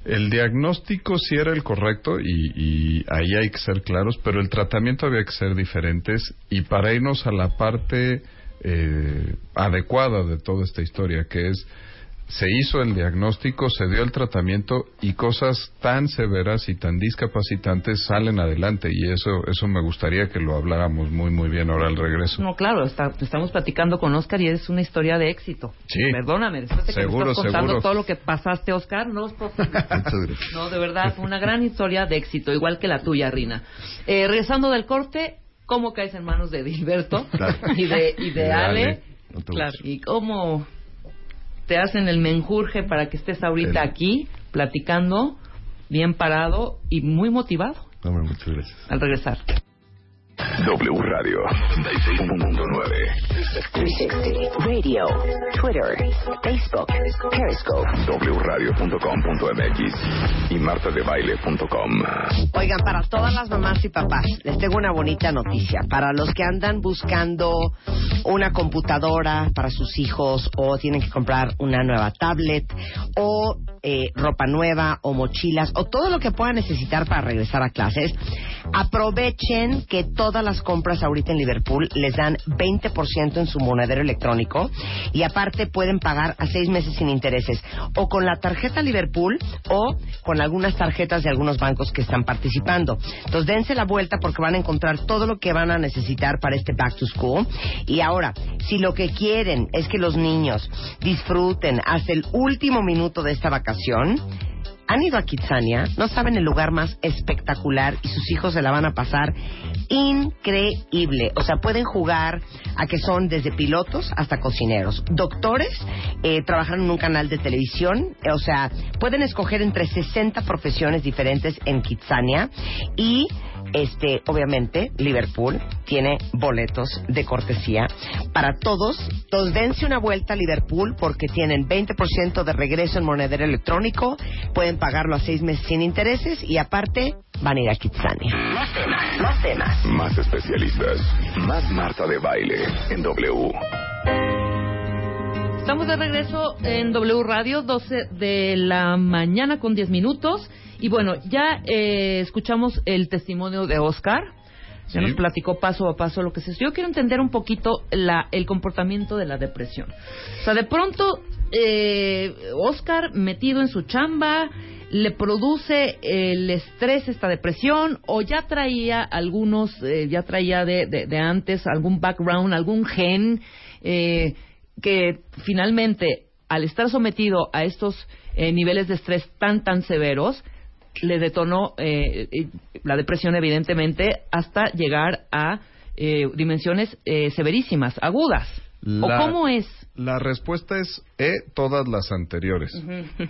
El diagnóstico sí era el correcto y, y ahí hay que ser claros, pero el tratamiento había que ser diferentes y para irnos a la parte eh, adecuada de toda esta historia, que es se hizo el diagnóstico, se dio el tratamiento y cosas tan severas y tan discapacitantes salen adelante y eso eso me gustaría que lo habláramos muy muy bien ahora al regreso. No, claro, está- estamos platicando con Oscar y es una historia de éxito. Sí. Perdóname, después de que Seguro, me estás contando seguro. todo lo que pasaste, Oscar, no es. No, de verdad, fue una gran historia de éxito, igual que la tuya, Rina. Eh, regresando del corte, ¿cómo caes en manos de Dilberto Claro. y de, y de De Ale? Ale. No te Claro, y cómo te hacen el menjurje para que estés ahorita aquí, platicando, bien parado y muy motivado Hombre, muchas gracias. al regresar. W Radio 96.9. 360 Radio, Twitter, Facebook, Periscope. wradio.com.mx y martadebaile.com. Oigan, para todas las mamás y papás, les tengo una bonita noticia. Para los que andan buscando una computadora para sus hijos o tienen que comprar una nueva tablet o eh, ropa nueva o mochilas o todo lo que puedan necesitar para regresar a clases, Aprovechen que todas las compras ahorita en Liverpool les dan 20% en su monedero electrónico y aparte pueden pagar a seis meses sin intereses o con la tarjeta Liverpool o con algunas tarjetas de algunos bancos que están participando. Entonces dense la vuelta porque van a encontrar todo lo que van a necesitar para este back to school. Y ahora, si lo que quieren es que los niños disfruten hasta el último minuto de esta vacación, han ido a Kitsania, no saben el lugar más espectacular y sus hijos se la van a pasar increíble. O sea, pueden jugar a que son desde pilotos hasta cocineros, doctores, eh, trabajan en un canal de televisión, eh, o sea, pueden escoger entre 60 profesiones diferentes en Kitsania y este, obviamente, Liverpool tiene boletos de cortesía para todos. Entonces, dense una vuelta a Liverpool porque tienen 20% de regreso en monedero electrónico, pueden pagarlo a seis meses sin intereses y aparte van a ir a Kitsania. Más temas, más temas. Más especialistas. Más Marta de Baile en W. Estamos de regreso en W Radio, 12 de la mañana con 10 minutos. Y bueno, ya eh, escuchamos el testimonio de Oscar. Ya nos platicó paso a paso lo que se. Yo quiero entender un poquito la, el comportamiento de la depresión. O sea, de pronto, eh, Oscar metido en su chamba, le produce el estrés esta depresión o ya traía algunos, eh, ya traía de, de, de, antes algún background, algún gen eh, que finalmente al estar sometido a estos eh, niveles de estrés tan tan severos le detonó eh, eh, la depresión evidentemente hasta llegar a eh, dimensiones eh, severísimas, agudas. La- ¿O cómo es? La respuesta es E, todas las anteriores.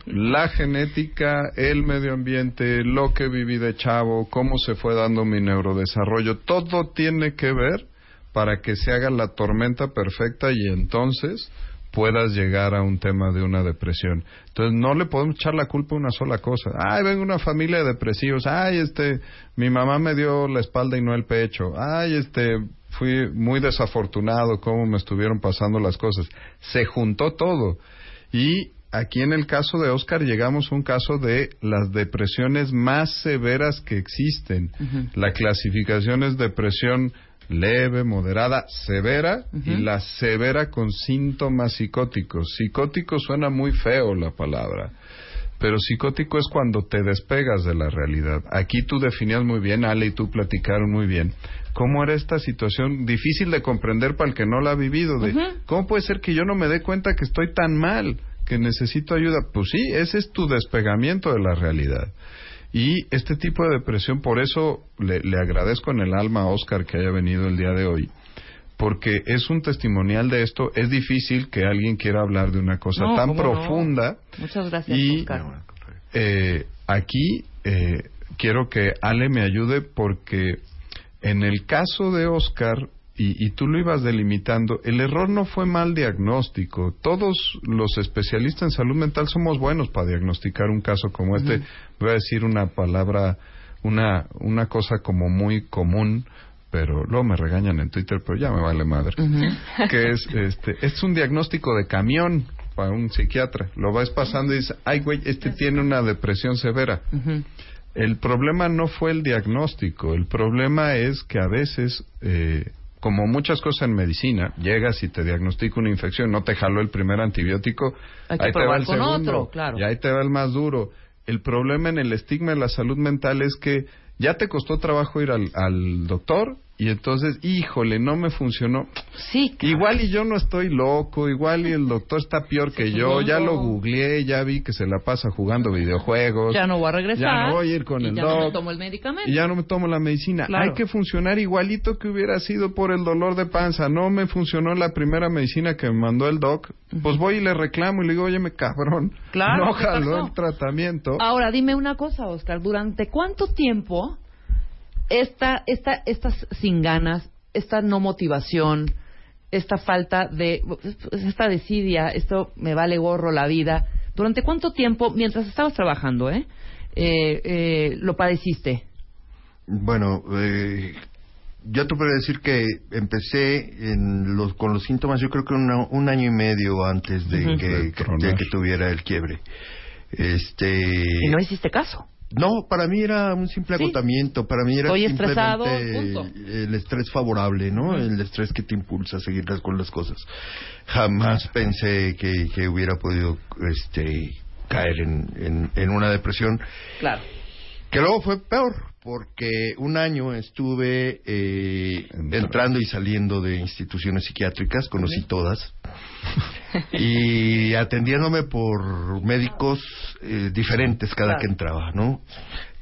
La genética, el medio ambiente, lo que viví de chavo, cómo se fue dando mi neurodesarrollo, todo tiene que ver para que se haga la tormenta perfecta y entonces puedas llegar a un tema de una depresión. Entonces no le podemos echar la culpa a una sola cosa. Ay, vengo una familia de depresivos. Ay, este, mi mamá me dio la espalda y no el pecho. Ay, este, fui muy desafortunado cómo me estuvieron pasando las cosas. Se juntó todo. Y aquí en el caso de Oscar llegamos a un caso de las depresiones más severas que existen. La clasificación es depresión leve, moderada, severa y la severa con síntomas psicóticos. Psicótico suena muy feo la palabra. Pero psicótico es cuando te despegas de la realidad. Aquí tú definías muy bien, Ale y tú platicaron muy bien, cómo era esta situación difícil de comprender para el que no la ha vivido. De, ¿Cómo puede ser que yo no me dé cuenta que estoy tan mal, que necesito ayuda? Pues sí, ese es tu despegamiento de la realidad. Y este tipo de depresión, por eso le, le agradezco en el alma a Oscar que haya venido el día de hoy, porque es un testimonial de esto. Es difícil que alguien quiera hablar de una cosa No, tan profunda. Muchas gracias, Y Oscar. eh, aquí eh, quiero que Ale me ayude porque en el caso de Oscar, y, y tú lo ibas delimitando, el error no fue mal diagnóstico. Todos los especialistas en salud mental somos buenos para diagnosticar un caso como este. Voy a decir una palabra, una, una cosa como muy común, pero luego me regañan en Twitter, pero ya me vale madre. *laughs* Que es, este, es un diagnóstico de camión para un psiquiatra. Lo vas pasando y dices, ay güey, este tiene una depresión severa. El problema no fue el diagnóstico, el problema es que a veces, eh, como muchas cosas en medicina, llegas y te diagnostica una infección, no te jaló el primer antibiótico, Hay que ahí te va el segundo, otro, claro. y ahí te va el más duro. El problema en el estigma de la salud mental es que ya te costó trabajo ir al, al doctor y entonces, híjole, no me funcionó. Sí, Igual y yo no estoy loco, igual y el doctor está peor que yo, ya lo googleé, ya vi que se la pasa jugando videojuegos. ya no voy a regresar. Ya no voy a ir con y el ya no me tomo el medicamento. Y ya no me tomo la medicina. Claro. Hay que funcionar igualito que hubiera sido por el dolor de panza. No me funcionó la primera medicina que me mandó el doc. Pues voy y le reclamo y le digo, oye, me cabrón. Claro, No ¿qué jaló el tratamiento. Ahora, dime una cosa, Oscar. ¿Durante cuánto tiempo esta, esta, estas sin ganas, esta no motivación, esta falta de, esta desidia, esto me vale gorro la vida, ¿durante cuánto tiempo, mientras estabas trabajando, eh, eh, eh, lo padeciste? Bueno, eh, yo te puedo decir que empecé en los, con los síntomas, yo creo que una- un año y medio antes de, que, de que tuviera el quiebre. Este, Y no hiciste caso. No, para mí era un simple ¿Sí? agotamiento, para mí era Estoy simplemente el estrés favorable, ¿no? El estrés que te impulsa a seguir con las cosas. Jamás pensé que, que hubiera podido este, caer en, en, en una depresión. Claro. Que luego fue peor, porque un año estuve eh, entrando y saliendo de instituciones psiquiátricas, conocí todas, *laughs* y atendiéndome por médicos eh, diferentes cada Claro. que entraba, ¿no?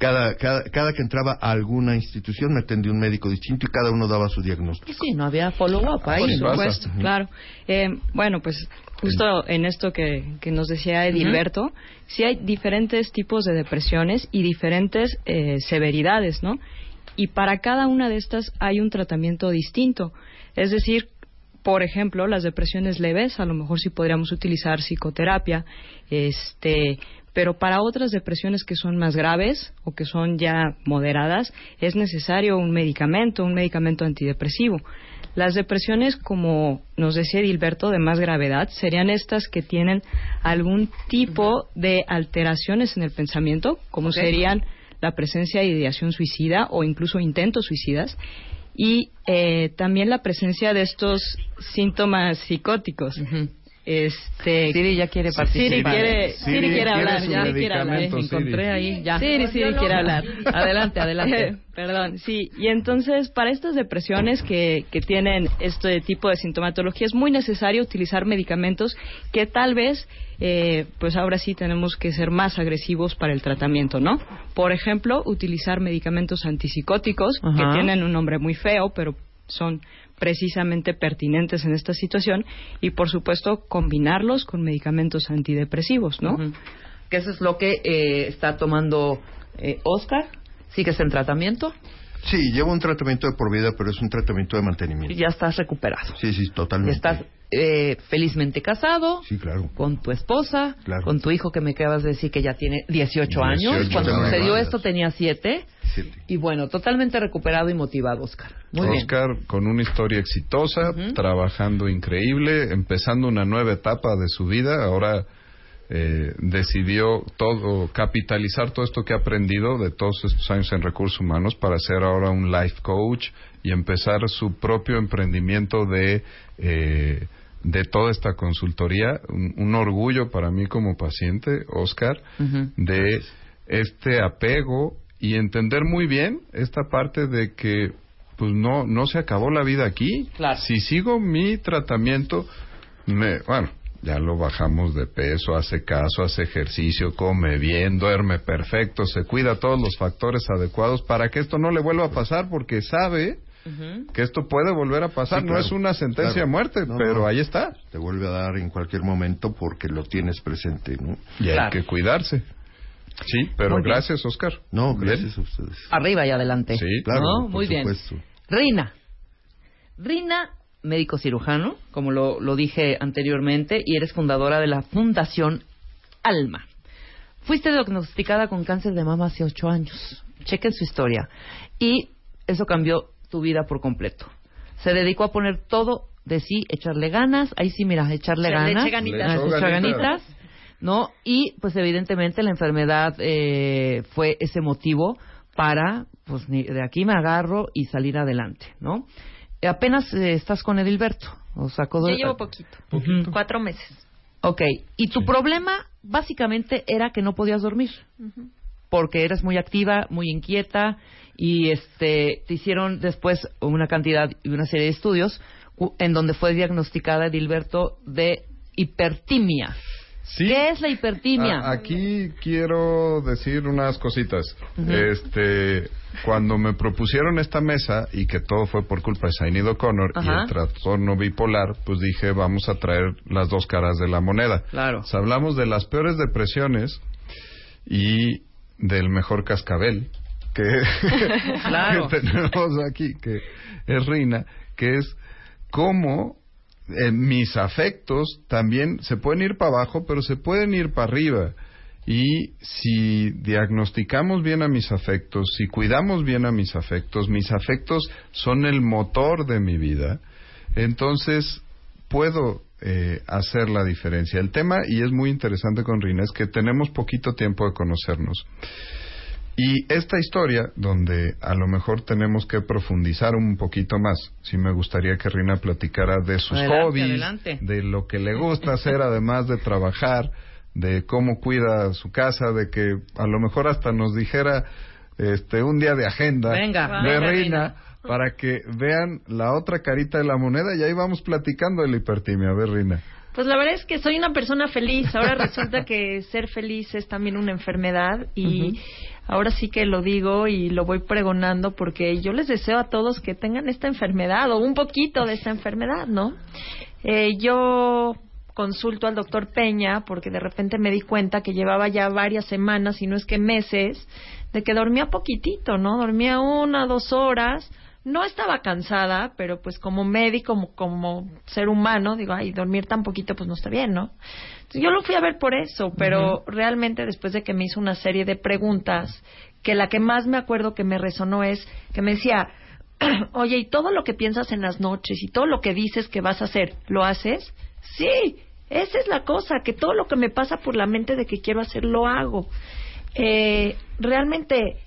Cada, cada, cada que entraba a alguna institución me atendía un médico distinto y cada uno daba su diagnóstico. Sí, no había follow-up ahí. Por supuesto, claro. Eh, bueno, pues justo en esto que, que nos decía Edilberto, sí hay diferentes tipos de depresiones y diferentes eh, severidades, ¿no? Y para cada una de estas hay un tratamiento distinto. Es decir, por ejemplo, las depresiones leves, a lo mejor sí podríamos utilizar psicoterapia, este, pero para otras depresiones que son más graves o que son ya moderadas, es necesario un medicamento, un medicamento antidepresivo. Las depresiones, como nos decía Edilberto, de más gravedad, serían estas que tienen algún tipo de alteraciones en el pensamiento, como serían la presencia de ideación suicida o incluso intentos suicidas, y eh, también la presencia de estos síntomas psicóticos. Este, Siri ya quiere participar. Siri quiere, Siri Siri quiere hablar, ya quiere hablar. encontré ahí, ya. Siri, Siri quiere hablar. Adelante, *laughs* adelante. Perdón, sí. Y entonces, para estas depresiones que, que tienen este tipo de sintomatología, es muy necesario utilizar medicamentos que tal vez, eh, pues ahora sí tenemos que ser más agresivos para el tratamiento, ¿no? Por ejemplo, utilizar medicamentos antipsicóticos, Ajá. que tienen un nombre muy feo, pero son precisamente pertinentes en esta situación y por supuesto combinarlos con medicamentos antidepresivos, ¿no? Ujú. Que eso es lo que eh, está tomando eh, Oscar. ¿Sigues en tratamiento? Sí, llevo un tratamiento de por vida, pero es un tratamiento de Y mantenimiento. ya estás recuperado. Sí, sí, Y totalmente. estás eh, felizmente casado. Sí, claro. Con tu esposa, Claro. con tu hijo que me acabas de decir que ya tiene 18, 18 años. Cuando sucedió esto tenía 7. Siete. Y bueno, totalmente recuperado y motivado, Oscar. Muy bien. Oscar con una historia exitosa, trabajando increíble, empezando una nueva etapa de su vida. Ahora eh, decidió todo capitalizar todo esto que ha aprendido de todos estos años en recursos humanos para ser ahora un life coach y empezar su propio emprendimiento de eh, de toda esta consultoría. Un, un orgullo para mí como paciente, Oscar, de este apego y entender muy bien esta parte de que pues no no se acabó la vida aquí. Claro. Si sigo mi tratamiento, me, bueno, ya lo bajamos de peso, hace caso, hace ejercicio, come bien, duerme perfecto, se cuida todos los factores adecuados para que esto no le vuelva a pasar porque sabe Que esto puede volver a pasar. Sí, no claro. es una sentencia Claro. de muerte, No, pero no. ahí está. Te vuelve a dar en cualquier momento porque lo tienes presente, ¿no? Y hay que cuidarse. Sí, pero Muy bien. gracias, Oscar. No, Bien. gracias a ustedes. Arriba y adelante. Sí, Claro, ¿No? por Muy bien. supuesto. Rina. Rina, médico cirujano, como lo, lo dije anteriormente, y eres fundadora de la Fundación Alma. Fuiste diagnosticada con cáncer de mama hace ocho años. Chequen su historia. Y eso cambió tu vida por completo. Se dedicó a poner todo de sí, echarle ganas. Ahí sí, mira, echarle Se le ganas. eche ganitas. Le ganitas. ganitas. ¿no? Y pues evidentemente la enfermedad eh, fue ese motivo para, pues ni- de aquí me agarro y salir adelante, ¿no? Apenas eh, estás con Edilberto, o sacó Ya llevo poquito, cuatro meses. Ok, y tu problema básicamente era que no podías dormir, porque eras muy activa, muy inquieta, y este te hicieron después una cantidad y una serie de estudios en donde fue diagnosticada Edilberto de hipertimia. Sí. ¿Qué es la hipertimia? A- aquí quiero decir unas cositas. Este, cuando me propusieron esta mesa y que todo fue por culpa de Sinead O'Connor y Ajá. el trastorno bipolar, pues dije, vamos a traer las dos caras de la moneda. Claro. O sea, hablamos de las peores depresiones y del mejor cascabel que, *laughs* Claro. que tenemos aquí, que es Rina, que es cómo eh, mis afectos también se pueden ir para abajo, pero se pueden ir para arriba. Y si diagnosticamos bien a mis afectos, si cuidamos bien a mis afectos, mis afectos son el motor de mi vida, entonces puedo eh, hacer la diferencia. El tema, y es muy interesante con Rina, es que tenemos poquito tiempo de conocernos. Y esta historia, donde a lo mejor tenemos que profundizar un poquito más, sí me gustaría que Rina platicara de sus Adelante, hobbies, adelante. de lo que le gusta hacer *laughs* además de trabajar, de cómo cuida su casa, de que a lo mejor hasta nos dijera este un día de agenda Venga, de Rina. Para que vean la otra carita de la moneda y ahí vamos platicando de la hipertimia. A ver, Rina. Pues la verdad es que soy una persona feliz. Ahora resulta que ser feliz es también una enfermedad y ahora sí que lo digo y lo voy pregonando porque yo les deseo a todos que tengan esta enfermedad o un poquito de esta enfermedad, ¿no? Eh, yo consulto al doctor Peña porque de repente me di cuenta que llevaba ya varias semanas, si no es que meses, de que dormía poquitito, ¿no? Dormía una, dos horas. No estaba cansada, pero pues como médico, como, como ser humano, digo, ay, dormir tan poquito pues no está bien, ¿no? Entonces, yo lo fui a ver por eso, pero realmente después de que me hizo una serie de preguntas, que la que más me acuerdo que me resonó es que me decía, *clears throat* oye, ¿y todo lo que piensas en las noches y todo lo que dices que vas a hacer, lo haces? Sí, esa es la cosa, que todo lo que me pasa por la mente de que quiero hacer, lo hago. Eh, realmente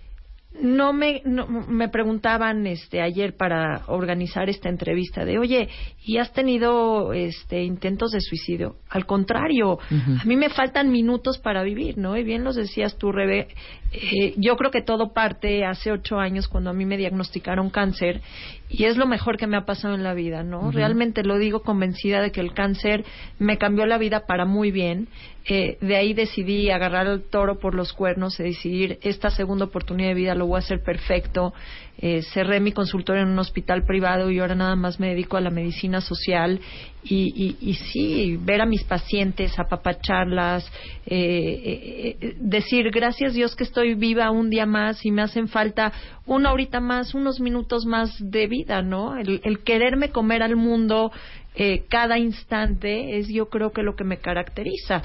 no me no, me preguntaban este ayer para organizar esta entrevista de oye y has tenido este intentos de suicidio al contrario a mí me faltan minutos para vivir no y bien los decías tú Rebe eh, yo creo que todo parte hace ocho años cuando a mí me diagnosticaron cáncer y es lo mejor que me ha pasado en la vida no realmente lo digo convencida de que el cáncer me cambió la vida para muy bien eh, de ahí decidí agarrar el toro por los cuernos y decidir esta segunda oportunidad de vida lo voy a hacer perfecto. Eh, cerré mi consultorio en un hospital privado y ahora nada más me dedico a la medicina social y, y, y sí, ver a mis pacientes, apapacharlas, eh, eh, eh, decir gracias Dios que estoy viva un día más y me hacen falta una horita más, unos minutos más de vida, ¿no? El, el quererme comer al mundo eh, cada instante es yo creo que lo que me caracteriza.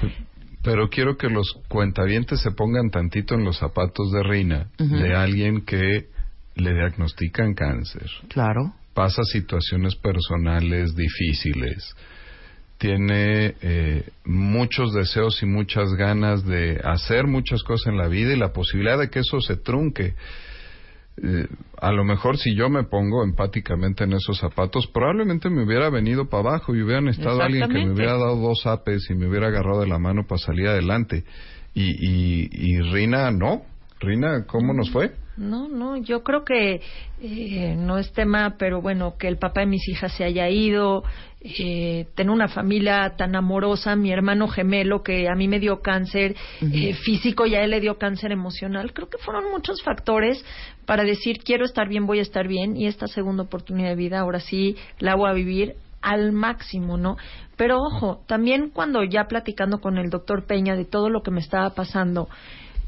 Pero quiero que los cuentavientes se pongan tantito en los zapatos de Rina, de alguien que le diagnostican cáncer. Claro. Pasa situaciones personales difíciles. Tiene eh, muchos deseos y muchas ganas de hacer muchas cosas en la vida y la posibilidad de que eso se trunque. Eh, a lo mejor si yo me pongo empáticamente en esos zapatos, probablemente me hubiera venido para abajo y hubiera necesitado alguien que me hubiera dado dos apes y me hubiera agarrado de la mano para salir adelante. Y, y, y Rina, no. Rina, ¿cómo nos fue? No, no, yo creo que eh, no es tema, pero bueno, que el papá de mis hijas se haya ido, eh, tener una familia tan amorosa, mi hermano gemelo que a mí me dio cáncer eh, físico y a él le dio cáncer emocional, creo que fueron muchos factores para decir quiero estar bien, voy a estar bien y esta segunda oportunidad de vida ahora sí la voy a vivir al máximo, ¿no? Pero ojo, también cuando ya platicando con el doctor Peña de todo lo que me estaba pasando,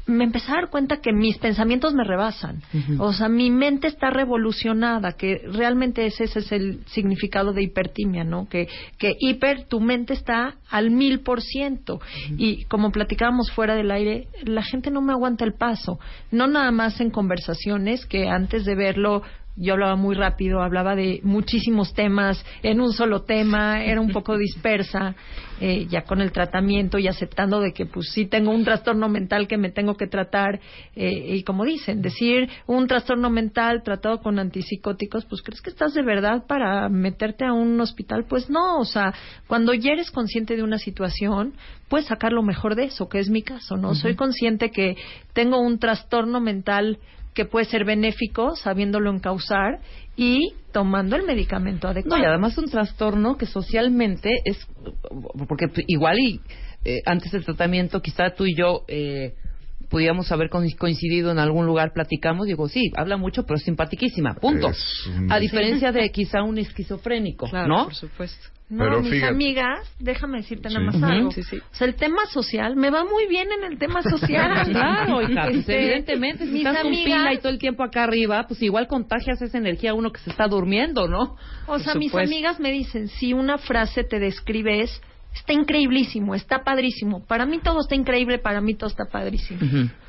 me empecé a dar cuenta que mis pensamientos me rebasan. O sea, mi mente está revolucionada, que realmente ese, ese es el significado de hipertimia, ¿no? Que, que hiper, tu mente está al mil por ciento. Y como platicábamos fuera del aire, la gente no me aguanta el paso. No nada más en conversaciones, que antes de verlo yo hablaba muy rápido, hablaba de muchísimos temas en un solo tema, era un poco *laughs* dispersa, eh, ya con el tratamiento y aceptando de que pues sí tengo un trastorno mental que me tengo que tratar eh, y como dicen, decir un trastorno mental tratado con antipsicóticos, pues crees que estás de verdad para meterte a un hospital, pues no, o sea, cuando ya eres consciente de una situación, puedes sacar lo mejor de eso, que es mi caso, ¿no? Soy consciente que tengo un trastorno mental que puede ser benéfico sabiéndolo encauzar y tomando el medicamento adecuado. No, y además un trastorno que socialmente es, porque igual y eh, antes del tratamiento quizá tú y yo eh, pudiéramos haber co- coincidido en algún lugar, platicamos, digo, sí, habla mucho, pero es simpaticísima, punto. Es un- A diferencia de *laughs* quizá un esquizofrénico, Claro, ¿no? por supuesto. No, Pero mis fíjate- amigas, déjame decirte Sí. nada más Ujú. algo. Sí, sí. O sea, el tema social me va muy bien en el tema social. *laughs* Claro, hija, pues Este, evidentemente, si mis estás con amigas- pila y todo el tiempo acá arriba, pues igual contagias esa energía a uno que se está durmiendo, ¿no? O sea, mis amigas me dicen, si una frase te describe es Está increíblísimo, está padrísimo. Para mí todo está increíble, para mí todo está padrísimo.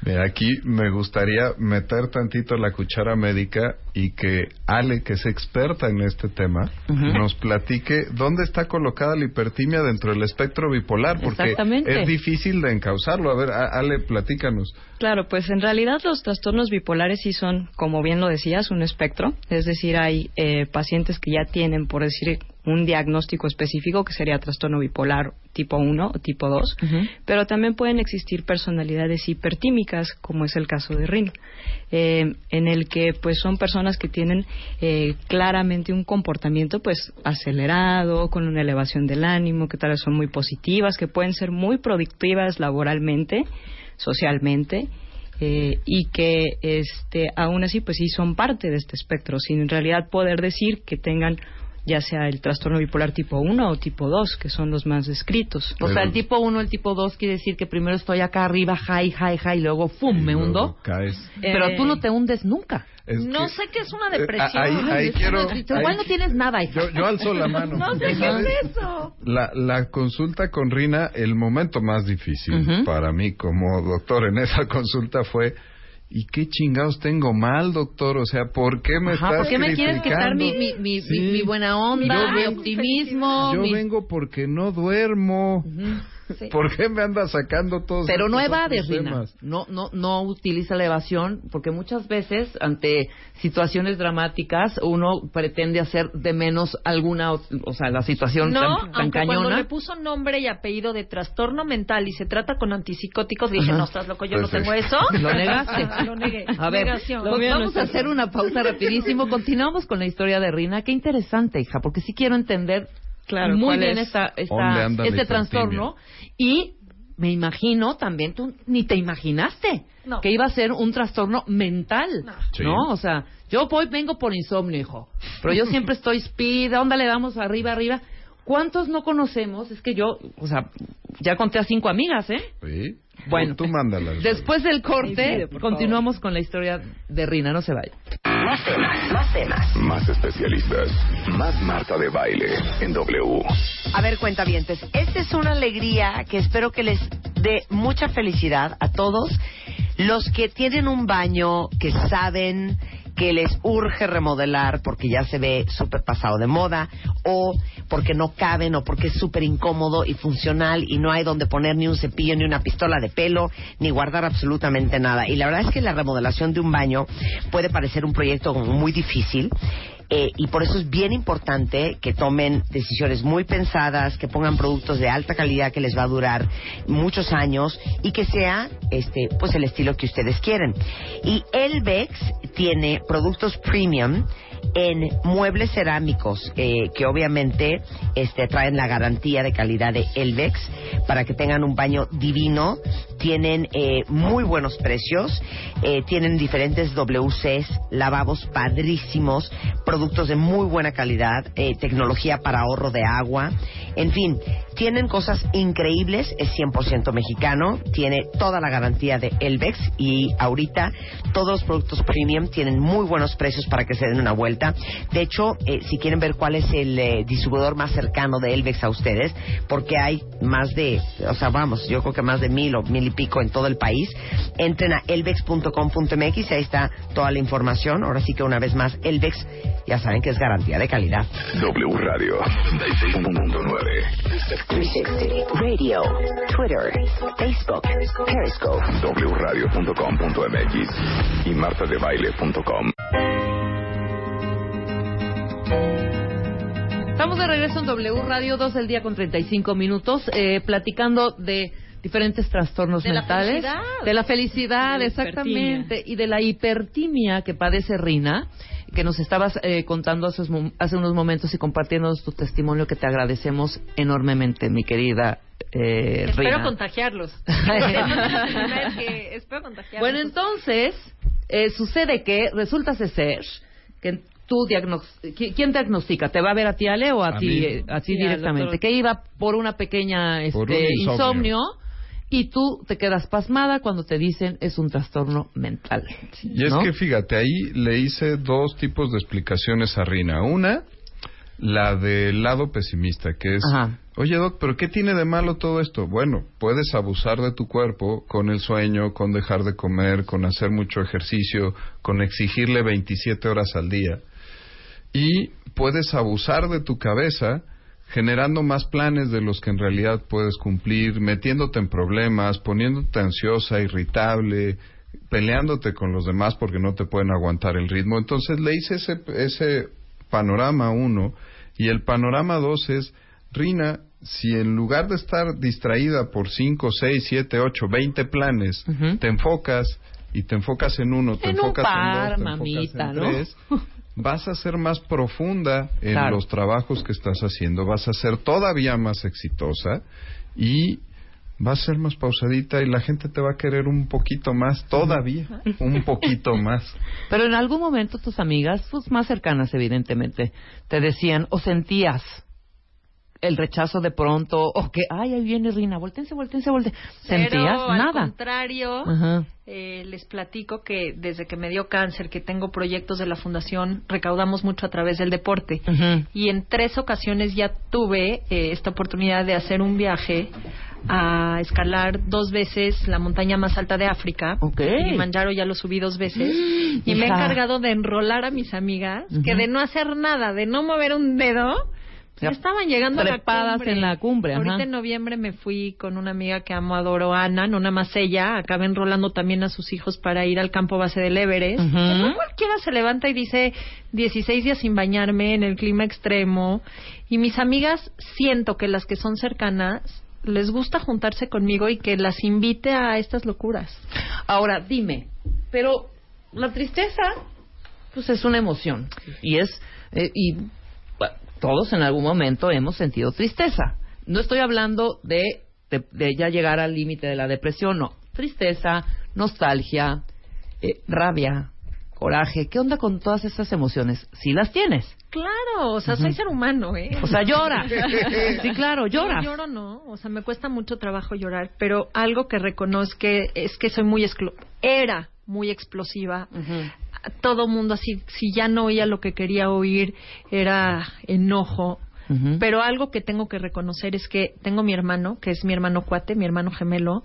Mira, aquí me gustaría meter tantito la cuchara médica y que Ale, que es experta en este tema, nos platique dónde está colocada la hipertimia dentro del espectro bipolar, porque es difícil de encauzarlo. A ver, Ale, platícanos. Claro, pues en realidad los trastornos bipolares sí son, como bien lo decías, un espectro. Es decir, hay eh, pacientes que ya tienen, por decir, un diagnóstico específico que sería trastorno bipolar tipo 1 o tipo 2, pero también pueden existir personalidades hipertímicas, como es el caso de Rin, eh, en el que pues son personas que tienen eh, claramente un comportamiento pues acelerado, con una elevación del ánimo, que tal vez son muy positivas, que pueden ser muy productivas laboralmente, socialmente eh, y que este aún así pues sí son parte de este espectro sin en realidad poder decir que tengan ya sea el trastorno bipolar tipo 1 o tipo 2 que son los más descritos O sea, el tipo 1, el tipo 2 quiere decir que primero estoy acá arriba, high, high, high, y luego ¡fum! me Luego hundo. Caes. Pero Eh, tú no te hundes nunca. Es no que- sé qué es una depresión. ahí, ahí Es quiero. una- Igual ahí- no tienes nada, hija. Yo, yo alzo la mano. *laughs* no sé qué eso. La, la consulta con Rina, el momento más difícil para mí como doctor en esa *laughs* consulta fue, ¿y qué chingados tengo mal, doctor? O sea, ¿por qué me Ajá, estás ¿por qué me quieres quitar mi, mi, mi, Sí. mi- mi buena onda, Yo mi optimismo? Yo vengo porque no duermo. Sí. ¿Por qué me anda sacando todos Pero no evades, Rina. No, no, no utiliza la evasión, porque muchas veces, ante situaciones dramáticas, uno pretende hacer de menos alguna, o sea, la situación No, tan, tan aunque cuando le puso nombre y apellido de trastorno mental y se trata con antipsicóticos, dije, Ajá. no, estás loco, yo no sí. tengo eso. *laughs* Lo negaste. Lo negué. A ver, Negación. pues mío no vamos a hacer una pausa rapidísimo. Continuamos con la historia de Rina. Qué interesante, hija, porque sí quiero entender Claro, muy ¿cuál bien es? esta, ¿Dónde esta, anda la este trastorno y me imagino también tú ni te imaginaste No. que iba a ser un trastorno mental, No. Sí. ¿no? O sea, yo voy vengo por insomnio, hijo, pero yo siempre *laughs* estoy speed, ¿a dónde le damos arriba, arriba? ¿Cuántos no conocemos? Es que yo, o sea, ya conté a cinco amigas, ¿eh? Sí. Bueno, tú mándalas. Después del corte, sí, continuamos con la historia de Rina, no se vaya. Más temas, más temas. Más especialistas. Más Marta de Baile en W. A ver, cuentavientes, esta es una alegría que espero que les dé mucha felicidad a todos los que tienen un baño que saben que les urge remodelar porque ya se ve súper pasado de moda o porque no caben o porque es súper incómodo y funcional y no hay donde poner ni un cepillo ni una pistola de pelo ni guardar absolutamente nada. Y la verdad es que la remodelación de un baño puede parecer un proyecto muy difícil eh, y por eso es bien importante que tomen decisiones muy pensadas, que pongan productos de alta calidad que les va a durar muchos años y que sea este pues el estilo que ustedes quieren. Y Elvex tiene productos premium en muebles cerámicos eh, que obviamente este, traen la garantía de calidad de Elvex para que tengan un baño divino. Tienen eh, muy buenos precios, eh, tienen diferentes WCs, lavabos padrísimos, productos de muy buena calidad, eh, tecnología para ahorro de agua, en fin, tienen cosas increíbles, es 100% mexicano, tiene toda la garantía de Elvex y ahorita todos los productos premium tienen muy buenos precios para que se den una vuelta. De hecho, eh, si quieren ver cuál es el distribuidor más cercano de Elvex a ustedes, porque hay más de, o sea, vamos, yo creo que más de mil o mil y pico en todo el país, entren a elvex.com.mx y ahí está toda la información. Ahora sí que una vez más, Elvex, ya saben que es garantía de calidad. W Radio 96.9. 360 Radio, Twitter, Facebook, Periscope. wradio.com.mx y martadebaile.com. Estamos de regreso en W Radio 2 del día con 35 minutos, eh, platicando de diferentes trastornos De la mentales. felicidad. De la felicidad, De la exactamente. Y de la hipertimia que padece Rina, que nos estabas eh, contando hace, unos- hace unos momentos y compartiéndonos tu testimonio que te agradecemos enormemente, mi querida eh, Espero Rina. contagiarlos. *laughs* *laughs* Que espero contagiarlos. Bueno, entonces, eh, sucede que resulta ser que tú diagnos ¿qui- ¿quién diagnostica? ¿Te va a ver a ti, Ale, o a, A ti, eh, a ti Sí, al directamente? Que iba por una pequeña este, Por un insomnio. insomnio. Y tú te quedas pasmada cuando te dicen es un trastorno mental. Y es que fíjate, ahí le hice dos tipos de explicaciones a Rina. Una, la del lado pesimista, que es, Ajá. oye Doc, pero ¿qué tiene de malo todo esto? Bueno, puedes abusar de tu cuerpo con el sueño, con dejar de comer, con hacer mucho ejercicio, con exigirle 27 horas al día. Y puedes abusar de tu cabeza generando más planes de los que en realidad puedes cumplir, metiéndote en problemas, poniéndote ansiosa, irritable, peleándote con los demás porque no te pueden aguantar el ritmo. Entonces le hice ese, ese panorama uno y el panorama dos es, Rina, si en lugar de estar distraída por cinco, seis, siete, ocho, veinte planes, Ujú. te enfocas y te enfocas en uno, te En un enfocas par, en dos, te mamita, enfocas ¿no? en tres, *laughs* vas a ser más profunda en Claro. los trabajos que estás haciendo, vas a ser todavía más exitosa y vas a ser más pausadita y la gente te va a querer un poquito más, todavía, *laughs* un poquito más. Pero en algún momento tus amigas, pues más cercanas evidentemente, te decían o sentías el rechazo de pronto o que, ay, ahí viene Rina, voltense, voltense, voltense. ¿Sentías? Pero, Al Nada. contrario, eh, les platico que desde que me dio cáncer, que tengo proyectos de la fundación, recaudamos mucho a través del deporte. Y en tres ocasiones ya tuve eh, esta oportunidad de hacer un viaje a escalar dos veces la montaña más alta de África. Ok. Kilimanjaro ya lo subí dos veces. *gasps* y me he encargado de enrolar a mis amigas que de no hacer nada, de no mover un dedo, Ya estaban llegando a la trepadas cumbre. en la cumbre, ajá. Ahorita en noviembre me fui con una amiga que amo, adoro, Ana, no nada más ella, acaba enrolando también a sus hijos para ir al campo base del Everest. No cualquiera se levanta y dice 16 días sin bañarme en el clima extremo. Y mis amigas, siento que las que son cercanas, les gusta juntarse conmigo y que las invite a estas locuras. Ahora, dime, pero la tristeza, pues es una emoción. Y es, eh, y todos en algún momento hemos sentido tristeza. No estoy hablando de, de, de ya llegar al límite de la depresión, no. Tristeza, nostalgia, eh, rabia, coraje. ¿Qué onda con todas esas emociones? Si las tienes. Claro, o sea, soy ser humano, ¿eh? O sea, llora. *laughs* Sí, claro, llora. No, lloro no, o sea, me cuesta mucho trabajo llorar, pero algo que reconozco es que soy muy era muy explosiva. Todo mundo así, si ya no oía lo que quería oír, era enojo. Pero algo que tengo que reconocer es que tengo mi hermano, que es mi hermano cuate, mi hermano gemelo,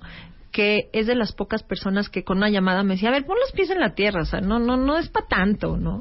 que es de las pocas personas que con una llamada me decía, a ver, pon los pies en la tierra, o sea, no, no, no es para tanto, ¿no?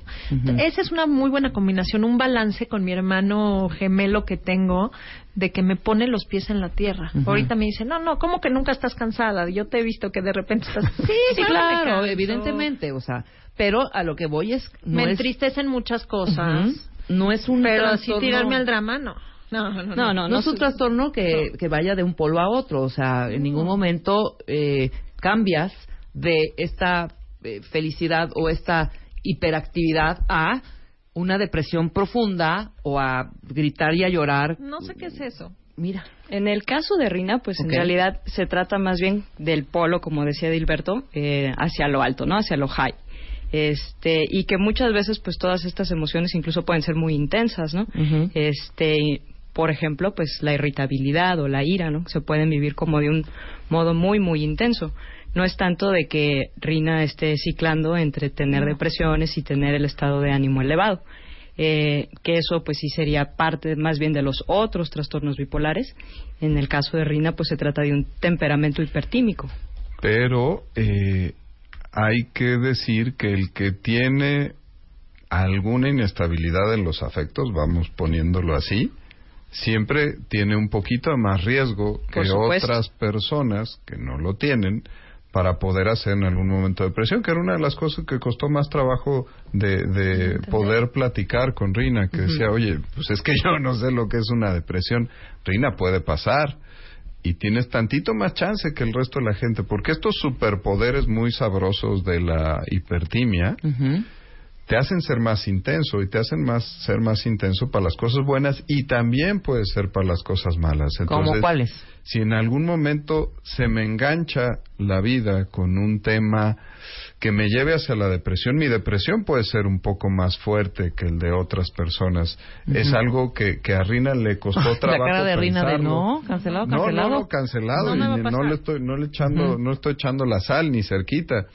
Esa es una muy buena combinación, un balance con mi hermano gemelo que tengo de que me pone los pies en la tierra. Ahorita me dice, no, no, ¿cómo que nunca estás cansada? Yo te he visto que de repente estás... Sí, *laughs* Sí, claro, evidentemente, o sea, pero a lo que voy es no me es entristecen muchas cosas, no es un pero así tirarme al drama, no. No, no, no. No, no, no es un trastorno que, que vaya de un polo a otro. O sea, en ningún momento eh, cambias de esta eh, felicidad o esta hiperactividad a una depresión profunda o a gritar y a llorar. No sé qué es eso. Mira. En el caso de Rina, pues en realidad se trata más bien del polo, como decía Dilberto, eh, hacia lo alto, ¿no? Hacia lo high. Este, y que muchas veces, pues todas estas emociones incluso pueden ser muy intensas, ¿no? Este, por ejemplo, pues la irritabilidad o la ira, ¿no? Se pueden vivir como de un modo muy, muy intenso. No es tanto de que Rina esté ciclando entre tener depresiones y tener el estado de ánimo elevado. Eh, que eso pues sí sería parte más bien de los otros trastornos bipolares. En el caso de Rina pues se trata de un temperamento hipertímico. Pero eh, hay que decir que el que tiene alguna inestabilidad en los afectos, vamos poniéndolo así, siempre tiene un poquito más riesgo que otras personas que no lo tienen para poder hacer en algún momento depresión, que era una de las cosas que costó más trabajo de, de poder platicar con Rina, que decía, oye, pues es que *laughs* yo no sé lo que es una depresión. Rina, puede pasar y tienes tantito más chance que el resto de la gente, porque estos superpoderes muy sabrosos de la hipertimia. Te hacen ser más intenso y te hacen más ser más intenso para las cosas buenas y también puede ser para las cosas malas. ¿Cómo Entonces, cuáles? si en algún momento se me engancha la vida con un tema que me lleve hacia la depresión, mi depresión puede ser un poco más fuerte que el de otras personas. Es algo que, que a Rina le costó *laughs* La trabajo cara de Rina de no, cancelado, No, cancelado. no, no, cancelado. No y a ni- no le estoy, no le echando, no estoy echando la sal ni cerquita.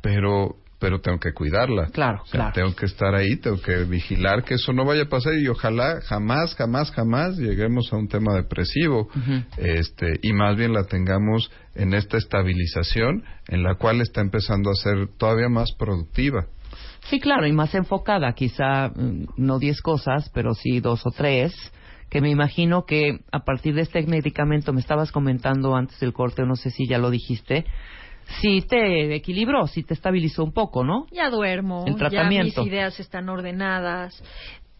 Pero pero tengo que cuidarla. Claro, O sea, claro. Tengo que estar ahí, tengo que vigilar que eso no vaya a pasar y ojalá jamás, jamás, jamás lleguemos a un tema depresivo. este Y más bien la tengamos en esta estabilización en la cual está empezando a ser todavía más productiva. Sí, claro, y más enfocada, quizá mm, no 10 cosas, pero sí dos o tres, que me imagino que a partir de este medicamento, me estabas comentando antes del corte, no sé si ya lo dijiste, sí te equilibró, sí te estabilizó un poco, ¿no? Ya duermo, El tratamiento. ya mis ideas están ordenadas.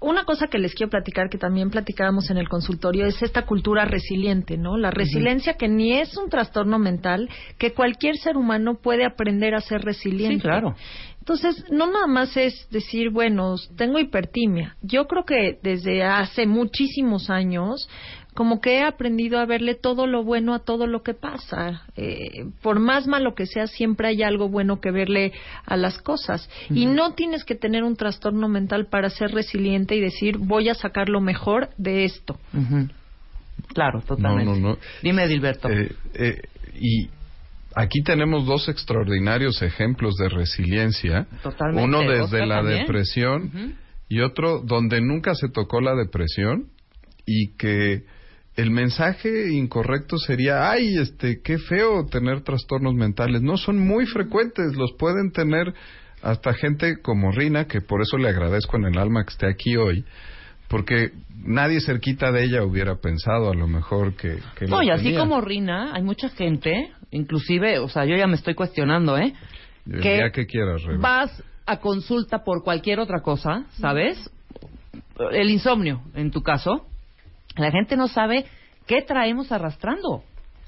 Una cosa que les quiero platicar, que también platicábamos en el consultorio, es esta cultura resiliente, ¿no? La resiliencia que ni es un trastorno mental, que cualquier ser humano puede aprender a ser resiliente. Sí, claro. Entonces, no nada más es decir, bueno, tengo hipertimia. Yo creo que desde hace muchísimos años, como que he aprendido a verle todo lo bueno a todo lo que pasa. Eh, por más malo que sea, siempre hay algo bueno que verle a las cosas. Y no tienes que tener un trastorno mental para ser resiliente y decir, voy a sacar lo mejor de esto. Claro, totalmente. No, no, no. Dime, Dilberto. Eh, eh, y aquí tenemos dos extraordinarios ejemplos de resiliencia. Totalmente. Uno desde Oscar la también. depresión y otro donde nunca se tocó la depresión y que el mensaje incorrecto sería, ay, este, qué feo tener trastornos mentales. No son muy frecuentes, los pueden tener hasta gente como Rina, que por eso le agradezco en el alma que esté aquí hoy, porque nadie cerquita de ella hubiera pensado a lo mejor que... No, y así tenía. como Rina, hay mucha gente, inclusive, o sea, yo ya me estoy cuestionando, ¿eh? El que día que quieras, Rebe. vas a consulta por cualquier otra cosa, ¿sabes? El insomnio, en tu caso, la gente no sabe qué traemos arrastrando,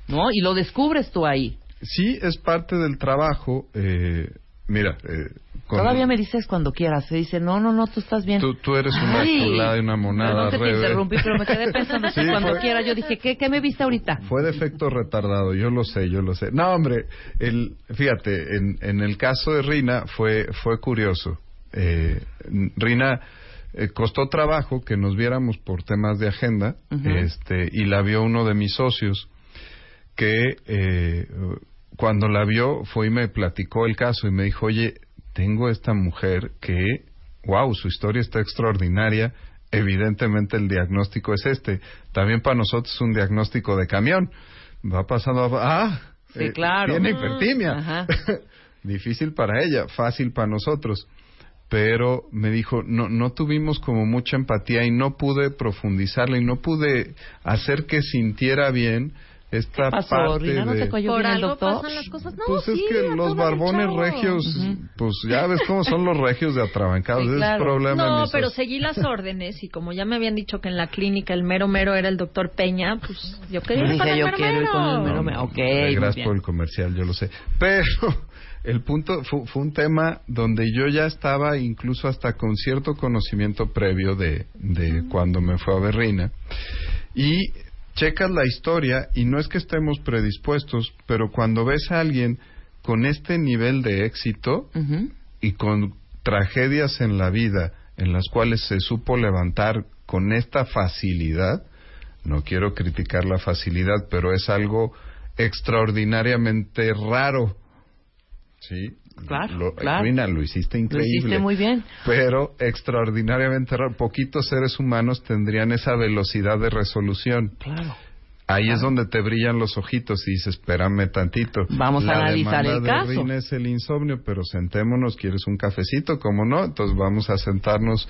¿no? Y lo descubres tú ahí. Sí, es parte del trabajo. Eh, mira, eh, cuando- Todavía me dices cuando quieras. Se dice, no, no, no, tú estás bien. Tú, tú eres una Ay, chulada y una monada, Perdón que te interrumpí, pero me quedé pensando *laughs* Sí, cuando fue- quiera. Yo dije, ¿qué, ¿qué me viste ahorita? Fue de efecto retardado, yo lo sé, yo lo sé. No, hombre, el, fíjate, en, en el caso de Rina fue, fue curioso. Eh, Rina eh, costó trabajo que nos viéramos por temas de agenda, este, y la vio uno de mis socios que eh, cuando la vio fue y me platicó el caso y me dijo, oye, tengo esta mujer que, wow, su historia está extraordinaria, evidentemente el diagnóstico es este. También para nosotros es un diagnóstico de camión. Va pasando a... Ah, Sí, claro. Tiene Ah, hipertimia. *laughs* Difícil para ella, fácil para nosotros. Pero me dijo, no, no tuvimos como mucha empatía y no pude profundizarla y no pude hacer que sintiera bien esta ¿Qué pasó, parte Rina? ¿No de... te cayó Por bien el algo doctor? pasan las cosas. No, Pues sí, es que los barbones regios, pues ya ves cómo son los regios de atrabancados. Sí, Ese claro. es problema. No, pero seguí las *laughs* órdenes y como ya me habían dicho que en la clínica el mero mero era el doctor Peña, pues yo quería ir con el mero mero. mero Gracias por el comercial, yo lo sé. Pero el punto fu- fue, un tema donde yo ya estaba incluso hasta con cierto conocimiento previo de, de cuando me fue a Berrina. Y checas la historia y no es que estemos predispuestos, pero cuando ves a alguien con este nivel de éxito y con tragedias en la vida en las cuales se supo levantar con esta facilidad, no quiero criticar la facilidad, pero es algo extraordinariamente raro. Sí, Claro, lo, claro. Rina, lo hiciste Lo increíble. hiciste muy bien. Pero extraordinariamente raro. Poquitos seres humanos tendrían esa velocidad de resolución. Claro. Ahí es donde te brillan los ojitos y dices, espérame tantito. Vamos a analizar el de caso. Rina es el insomnio, pero sentémonos, ¿quieres un cafecito? ¿Cómo no? Entonces vamos a sentarnos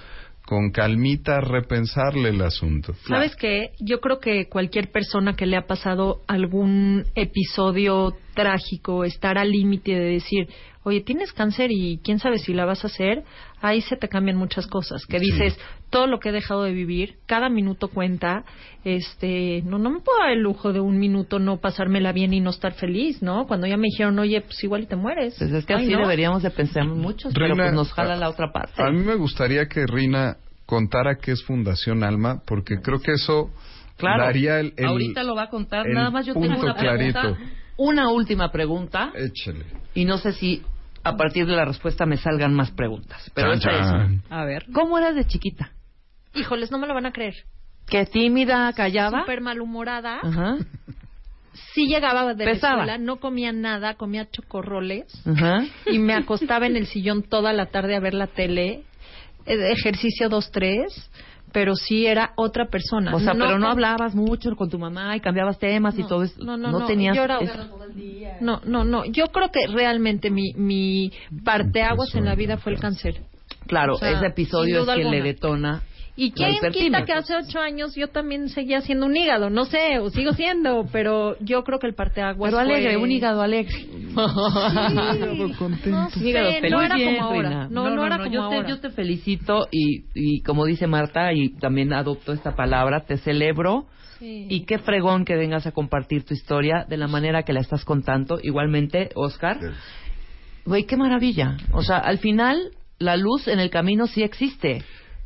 con calmita repensarle el asunto. ¿Sabes qué? Yo creo que cualquier persona que le ha pasado algún episodio trágico, estar al límite de decir, oye, tienes cáncer y quién sabe si la vas a hacer, ahí se te cambian muchas cosas. Que Sí. dices, todo lo que he dejado de vivir, cada minuto cuenta, este, no, no me puedo dar el lujo de un minuto no pasármela bien y no estar feliz, ¿no? Cuando ya me dijeron, oye, pues igual y te mueres. Pues es que Ay, así ¿no? deberíamos de pensar muchos, pero pues nos jala a- la otra parte. A mí me gustaría que Rina contara qué es Fundación Alma, porque creo que eso Claro. daría el, el- Ahorita lo va a contar. Nada más yo tengo punto una pregunta. clarito. Una última pregunta. Échale. Y no sé si a partir de la respuesta me salgan más preguntas. Pero Chan, esta es-. A ver. ¿Cómo eras de chiquita? Híjoles, no me lo van a creer. ¿Qué tímida, callaba? Súper malhumorada. Ajá. sí llegaba de Pesaba. la escuela, no comía nada, comía chocorroles Ajá. y me acostaba en el sillón toda la tarde a ver la tele, eh, ejercicio dos tres, pero sí era otra persona. O sea, pero no hablabas mucho con tu mamá y cambiabas temas y No, todo eso. no, no, no, tenías. yo era-. No, no, no. Yo creo que realmente mi, mi parteaguas en la vida fue el cáncer. Claro, O sea, ese episodio es que le alguna. detona. ¿Y quién quita que hace ocho años yo también seguía siendo un hígado? No sé, o sigo siendo, pero yo creo que el parteaguas Pero alegre, fue... un hígado alegre. Hígado *laughs* contento. No sé, Hígado no feliz. era bien, como ahora. Rina. No, no, era como yo ahora. Te, yo te felicito y, y como dice Marta, y también adopto esta palabra, te celebro. Sí. Y qué fregón que vengas a compartir tu historia de la manera que la estás contando. Igualmente, Oscar. Güey, qué maravilla. O sea, al final, la luz en el camino sí existe.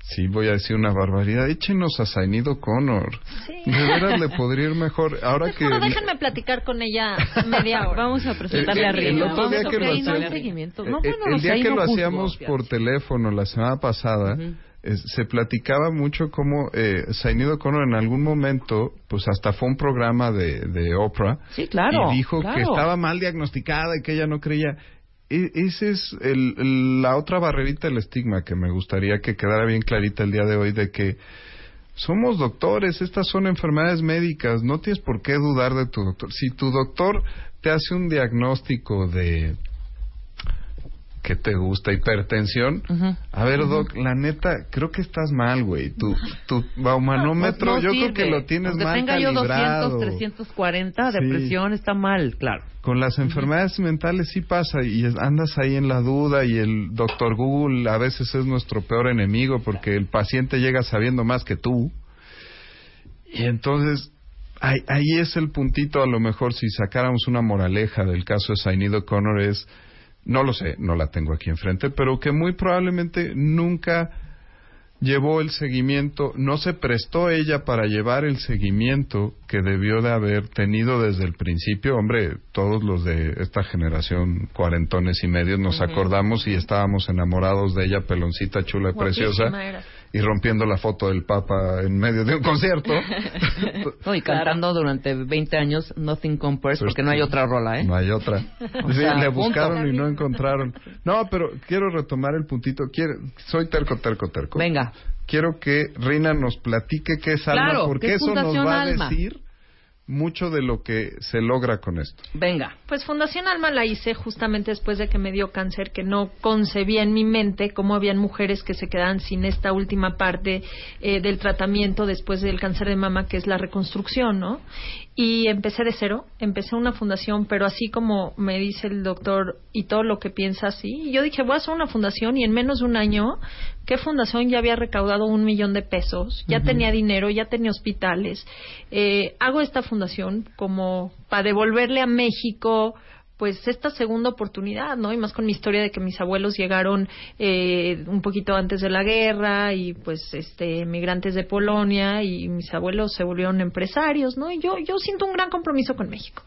Sí, voy a decir una barbaridad. Échenos a Zainido Connor. Sí. De veras le podría ir mejor. Ahora que... Bueno, déjenme platicar con ella media hora. Vamos a presentarle El- a el- Rina. el otro día Vamos, que lo ok, no hay hacíamos- seguimiento. Eh, No, eh, bueno, el sé, día que lo hacíamos por teléfono la semana pasada, eh, se platicaba mucho cómo eh, Zainido Connor en algún momento, pues hasta fue un programa de, de Oprah. Sí, claro, Y dijo claro. que estaba mal diagnosticada y que ella no creía. Esa es el- la otra barrerita del estigma que me gustaría que quedara bien clarita el día de hoy de que somos doctores, estas son enfermedades médicas, no tienes por qué dudar de tu doctor. Si tu doctor te hace un diagnóstico de que te gusta hipertensión, a ver, Doc, la neta, creo que estás mal, güey. Tu, tu baumanómetro, No, no yo sirve. creo que lo tienes Aunque mal tenga yo calibrado. 200, 340, Sí. depresión, está mal, claro. Con las enfermedades mentales sí pasa y andas ahí en la duda y el doctor Google a veces es nuestro peor enemigo porque el paciente llega sabiendo más que tú. Y entonces ahí, ahí es el puntito, a lo mejor si sacáramos una moraleja del caso de Zainido Connor es, no lo sé, no la tengo aquí enfrente, pero que muy probablemente nunca llevó el seguimiento, no se prestó ella para llevar el seguimiento que debió de haber tenido desde el principio. Hombre, todos los de esta generación, cuarentones y medios, nos acordamos y estábamos enamorados de ella, peloncita, chula y Guapísima preciosa, era. Y rompiendo la foto del Papa en medio de un concierto. *laughs* No, y cantando durante 20 años Nothing Compares, porque no hay otra rola, ¿eh? No hay otra. *laughs* Sí, sea, le punto. buscaron y no encontraron. No, pero quiero retomar el puntito. Quiero, soy terco, terco, terco. Venga. Quiero que Rina nos platique qué es alma, porque ¿qué es eso nos va a decir mucho de lo que se logra con esto. Venga. Pues Fundación Alma la hice justamente después de que me dio cáncer, que no concebía en mi mente cómo habían mujeres que se quedaban sin esta última parte eh, del tratamiento después del cáncer de mama, que es la reconstrucción, ¿no? Y empecé de cero, empecé una fundación, pero así como me dice el doctor y todo lo que piensa así, y yo dije, voy a hacer una fundación y en menos de un año, ¿qué fundación ya había recaudado un millón de pesos? Ya tenía dinero, ya tenía hospitales. Eh, hago esta fundación como para devolverle a México pues esta segunda oportunidad, ¿no? Y más con mi historia de que mis abuelos llegaron eh, un poquito antes de la guerra y pues este migrantes de Polonia y mis abuelos se volvieron empresarios, ¿no? Y yo yo siento un gran compromiso con México.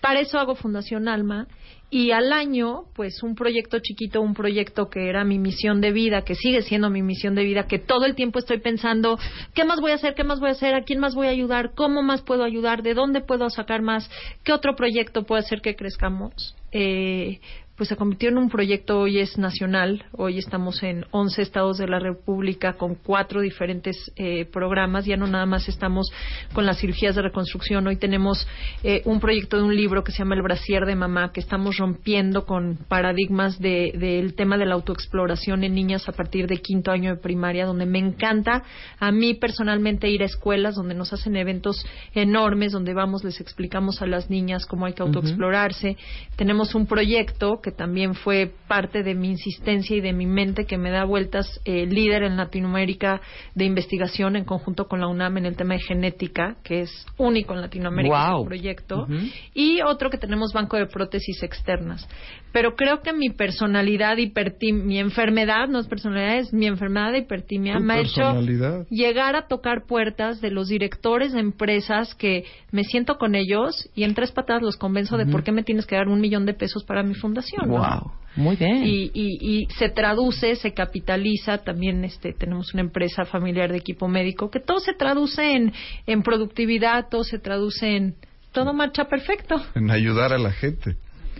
Para eso hago Fundación Alma y al año, pues un proyecto chiquito, un proyecto que era mi misión de vida, que sigue siendo mi misión de vida, que todo el tiempo estoy pensando, ¿qué más voy a hacer? ¿Qué más voy a hacer? ¿A quién más voy a ayudar? ¿Cómo más puedo ayudar? ¿De dónde puedo sacar más? ¿Qué otro proyecto puede hacer que crezcamos? Eh, pues se convirtió en un proyecto, hoy es nacional, hoy estamos en 11 estados de la República con cuatro diferentes eh, programas, ya no nada más estamos con las cirugías de reconstrucción, hoy tenemos eh, un proyecto de un libro que se llama El brasier de mamá, que estamos rompiendo con paradigmas de- del tema de la autoexploración en niñas a partir de quinto año de primaria, donde me encanta a mí personalmente ir a escuelas donde nos hacen eventos enormes, donde vamos, les explicamos a las niñas cómo hay que autoexplorarse. Tenemos un proyecto que también fue parte de mi insistencia y de mi mente que me da vueltas eh, líder en Latinoamérica de investigación en conjunto con la UNAM en el tema de genética, que es único en Latinoamérica Guau. ese proyecto. Y otro que tenemos banco de prótesis externas. Pero creo que mi personalidad hipertim mi enfermedad, no es personalidad, es mi enfermedad de hipertimia, me ha hecho llegar a tocar puertas de los directores de empresas que me siento con ellos y en tres patadas los convenzo de por qué me tienes que dar un millón de pesos para mi fundación. ¿No? Wow. Muy bien. Y, y, y se traduce, se capitaliza. También este, tenemos una empresa familiar de equipo médico que todo se traduce en, en productividad, todo se traduce en todo marcha perfecto. En ayudar a la gente.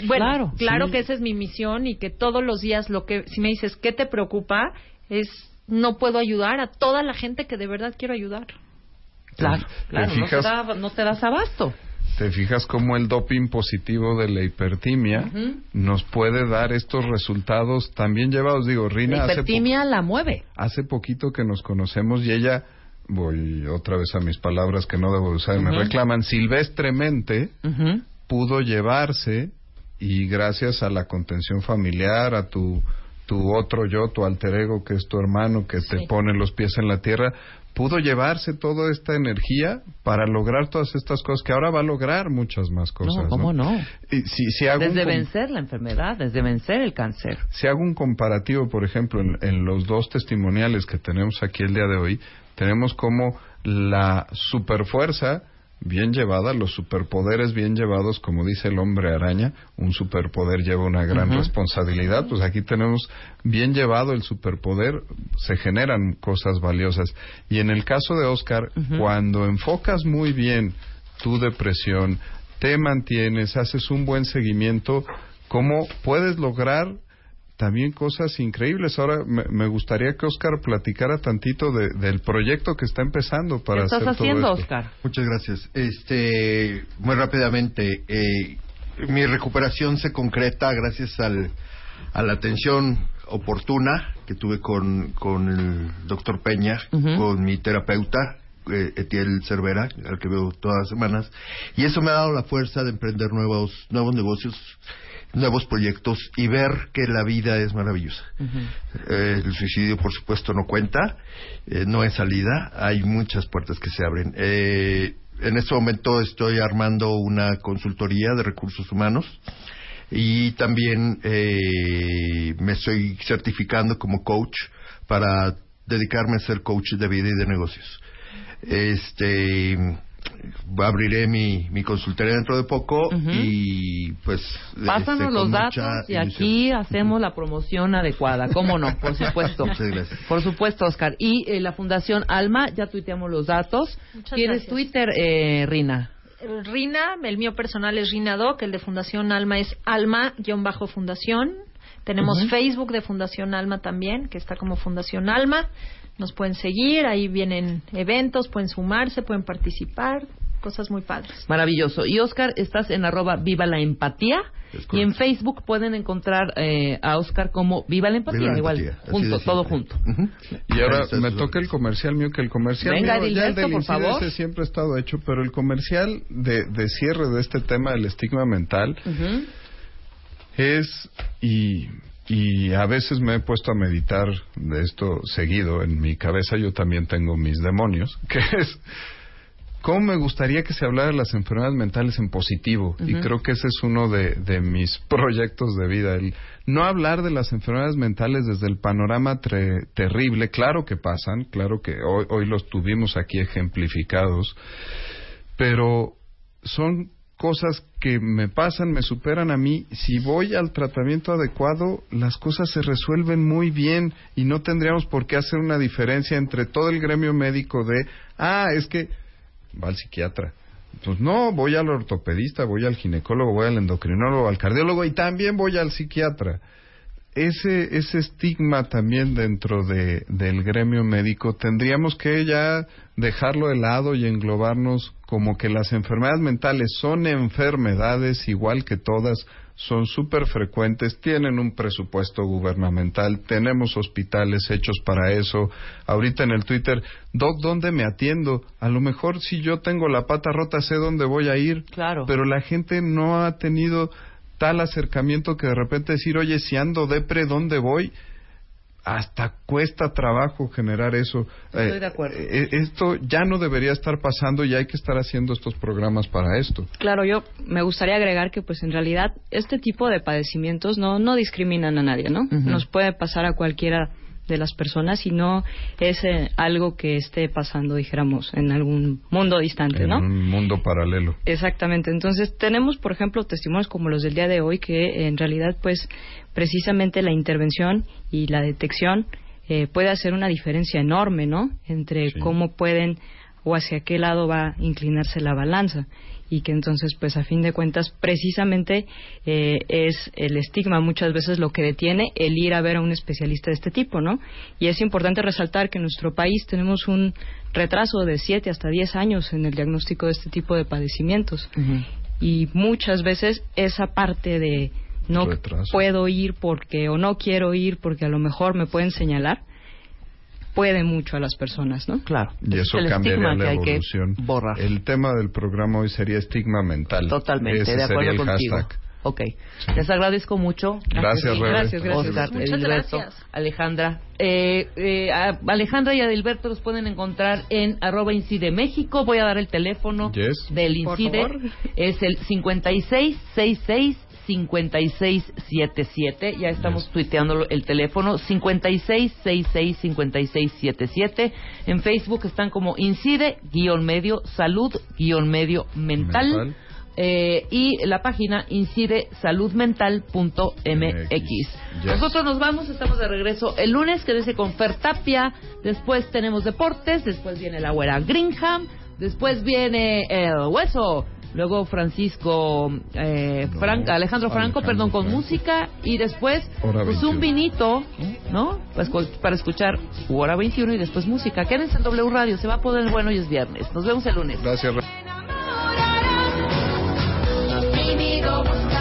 Bueno, Claro, claro, sí. que esa es mi misión y que todos los días lo que, si me dices, ¿qué te preocupa? Es, no puedo ayudar a toda la gente que de verdad quiero ayudar. Claro, ¿Te claro, no te, da- no te das abasto. Te fijas cómo el doping positivo de la hipertimia nos puede dar estos resultados también llevados. Digo, Rina, La hace, hipertimia la mueve. hace poquito que nos conocemos y ella, voy otra vez a mis palabras que no debo de usar me reclaman, silvestremente pudo llevarse y gracias a la contención familiar, a tu, tu otro yo, tu alter ego que es tu hermano que te pone los pies en la tierra, pudo llevarse toda esta energía para lograr todas estas cosas que ahora va a lograr muchas más cosas. No, ¿cómo no? Y si, si hago Desde vencer la enfermedad, desde vencer el cáncer. si hago un comparativo, por ejemplo, en, en los dos testimoniales que tenemos aquí el día de hoy, tenemos como la superfuerza bien llevada, los superpoderes bien llevados, como dice el hombre araña, un superpoder lleva una gran responsabilidad, pues aquí tenemos bien llevado el superpoder, se generan cosas valiosas. Y en el caso de Oscar, cuando enfocas muy bien tu depresión, te mantienes, haces un buen seguimiento, ¿cómo puedes lograr también cosas increíbles. Ahora me, me gustaría que Oscar platicara tantito de- del proyecto que está empezando para ¿Qué estás hacer todo haciendo, esto. Oscar? Muchas gracias. Este, muy rápidamente, eh, mi recuperación se concreta gracias al, a la atención oportuna que tuve con, con el doctor Peña, con mi terapeuta, eh, Etiel Cervera, al que veo todas las semanas, y eso me ha dado la fuerza de emprender nuevos, nuevos negocios, nuevos proyectos y ver que la vida es maravillosa. Eh, el suicidio, por supuesto, no cuenta, eh, no es salida, hay muchas puertas que se abren. Eh, en este momento estoy armando una consultoría de recursos humanos y también me estoy certificando como coach para dedicarme a ser coach de vida y de negocios. Este abriré mi, mi consultoría dentro de poco y pues Pásanos este, los datos y ilusión. aquí hacemos la promoción adecuada. ¿Cómo no? Por *laughs* supuesto. Muchas gracias. Por supuesto, Oscar. Y eh, la Fundación Alma, ya tuiteamos los datos. Muchas ¿Tienes gracias. Twitter, eh, Rina? Rina, el mío personal es Rina Doc, el de Fundación Alma es Alma-Fundación. Tenemos. Facebook de Fundación Alma también, que está como Fundación Alma. Nos pueden seguir, ahí vienen eventos, pueden sumarse, pueden participar, cosas muy padres. Maravilloso. Y Oscar, estás en arroba Viva la Empatía. Y en. Facebook pueden encontrar eh, a Oscar como Viva la Empatía. Viva la igual, empatía, junto, todo junto. Y ahora me toca el comercial mío, que el comercial Venga, mío, ya el Dilberto, del por favor. siempre ha estado hecho, pero el comercial de, de cierre de este tema del estigma mental es y y a veces me he puesto a meditar de esto seguido en mi cabeza. Yo también tengo mis demonios *laughs* que es cómo me gustaría que se hablara de las enfermedades mentales en positivo. Y creo que ese es uno de, de mis *laughs* proyectos de vida el no hablar de las enfermedades mentales desde el panorama tre- terrible. Claro que pasan claro que hoy, hoy los tuvimos aquí ejemplificados pero son cosas que me pasan, me superan a mí. Si voy al tratamiento adecuado, las cosas se resuelven muy bien y no tendríamos por qué hacer una diferencia entre todo el gremio médico de, ah, es que va al psiquiatra. Pues no, voy al ortopedista, voy al ginecólogo, voy al endocrinólogo, al cardiólogo y también voy al psiquiatra ese, ese estigma también dentro de, del gremio médico tendríamos que ya dejarlo de lado y englobarnos como que las enfermedades mentales son enfermedades igual que todas, son súper frecuentes, tienen un presupuesto gubernamental, tenemos hospitales hechos para eso. Ahorita en el Twitter, Doc, ¿dónde me atiendo? A lo mejor si yo tengo la pata rota sé dónde voy a ir, Claro. pero la gente no ha tenido tal acercamiento que de repente decir, oye, si ando depre, ¿dónde voy? Hasta cuesta trabajo generar eso. Estoy de acuerdo. eh, esto ya no debería estar pasando y hay que estar haciendo estos programas para esto. Claro, yo me gustaría agregar que pues en realidad este tipo de padecimientos no, no discriminan a nadie, ¿no? Nos puede pasar a cualquiera de las personas y no es eh, algo que esté pasando, dijéramos, en algún mundo distante, En ¿no? un mundo paralelo. Exactamente. Entonces, tenemos, por ejemplo, testimonios como los del día de hoy que en realidad, pues, precisamente la intervención y la detección eh, puede hacer una diferencia enorme, ¿no? Entre Sí. cómo pueden o hacia qué lado va a inclinarse la balanza. Y que entonces pues a fin de cuentas precisamente eh, es el estigma muchas veces lo que detiene el ir a ver a un especialista de este tipo, ¿no? Y es importante resaltar que en nuestro país tenemos un retraso de 7 hasta 10 años en el diagnóstico de este tipo de padecimientos y muchas veces esa parte de no Retraso. puedo ir porque o no quiero ir porque a lo mejor me pueden señalar puede mucho a las personas, ¿no? Claro. Y eso es el cambiaría estigma la que hay que evolución. borrar. El tema del programa hoy sería estigma mental. Totalmente, Ese de acuerdo sería el contigo. hashtag. Ok. Les agradezco mucho. Gracias. Gracias. Oscar, Muchas Edilberto, gracias. Alejandra. Eh, eh, a- Alejandra y Adilberto los pueden encontrar en arroba Incide México. Voy a dar el teléfono Yes. del Por Incide. favor. Es el 5666 5677. Ya estamos tuiteando el teléfono 5666 5677. En Facebook están como Incide guion medio salud guion medio mental. Mental. Eh, y la página incide saludmental.mx. Yes. Nosotros nos vamos, estamos de regreso el lunes, quédese con Fer Tapia, después tenemos deportes, después viene la güera Greenham, después viene el hueso, luego Francisco, eh, No, Fran- Alejandro Franco, Alejandro perdón, con Franco. música y después pues 21. un vinito, ¿no? Pues para escuchar Hora 21 y después música. Quédense en W Radio, se va a poder bueno y es viernes. Nos vemos el lunes. Gracias.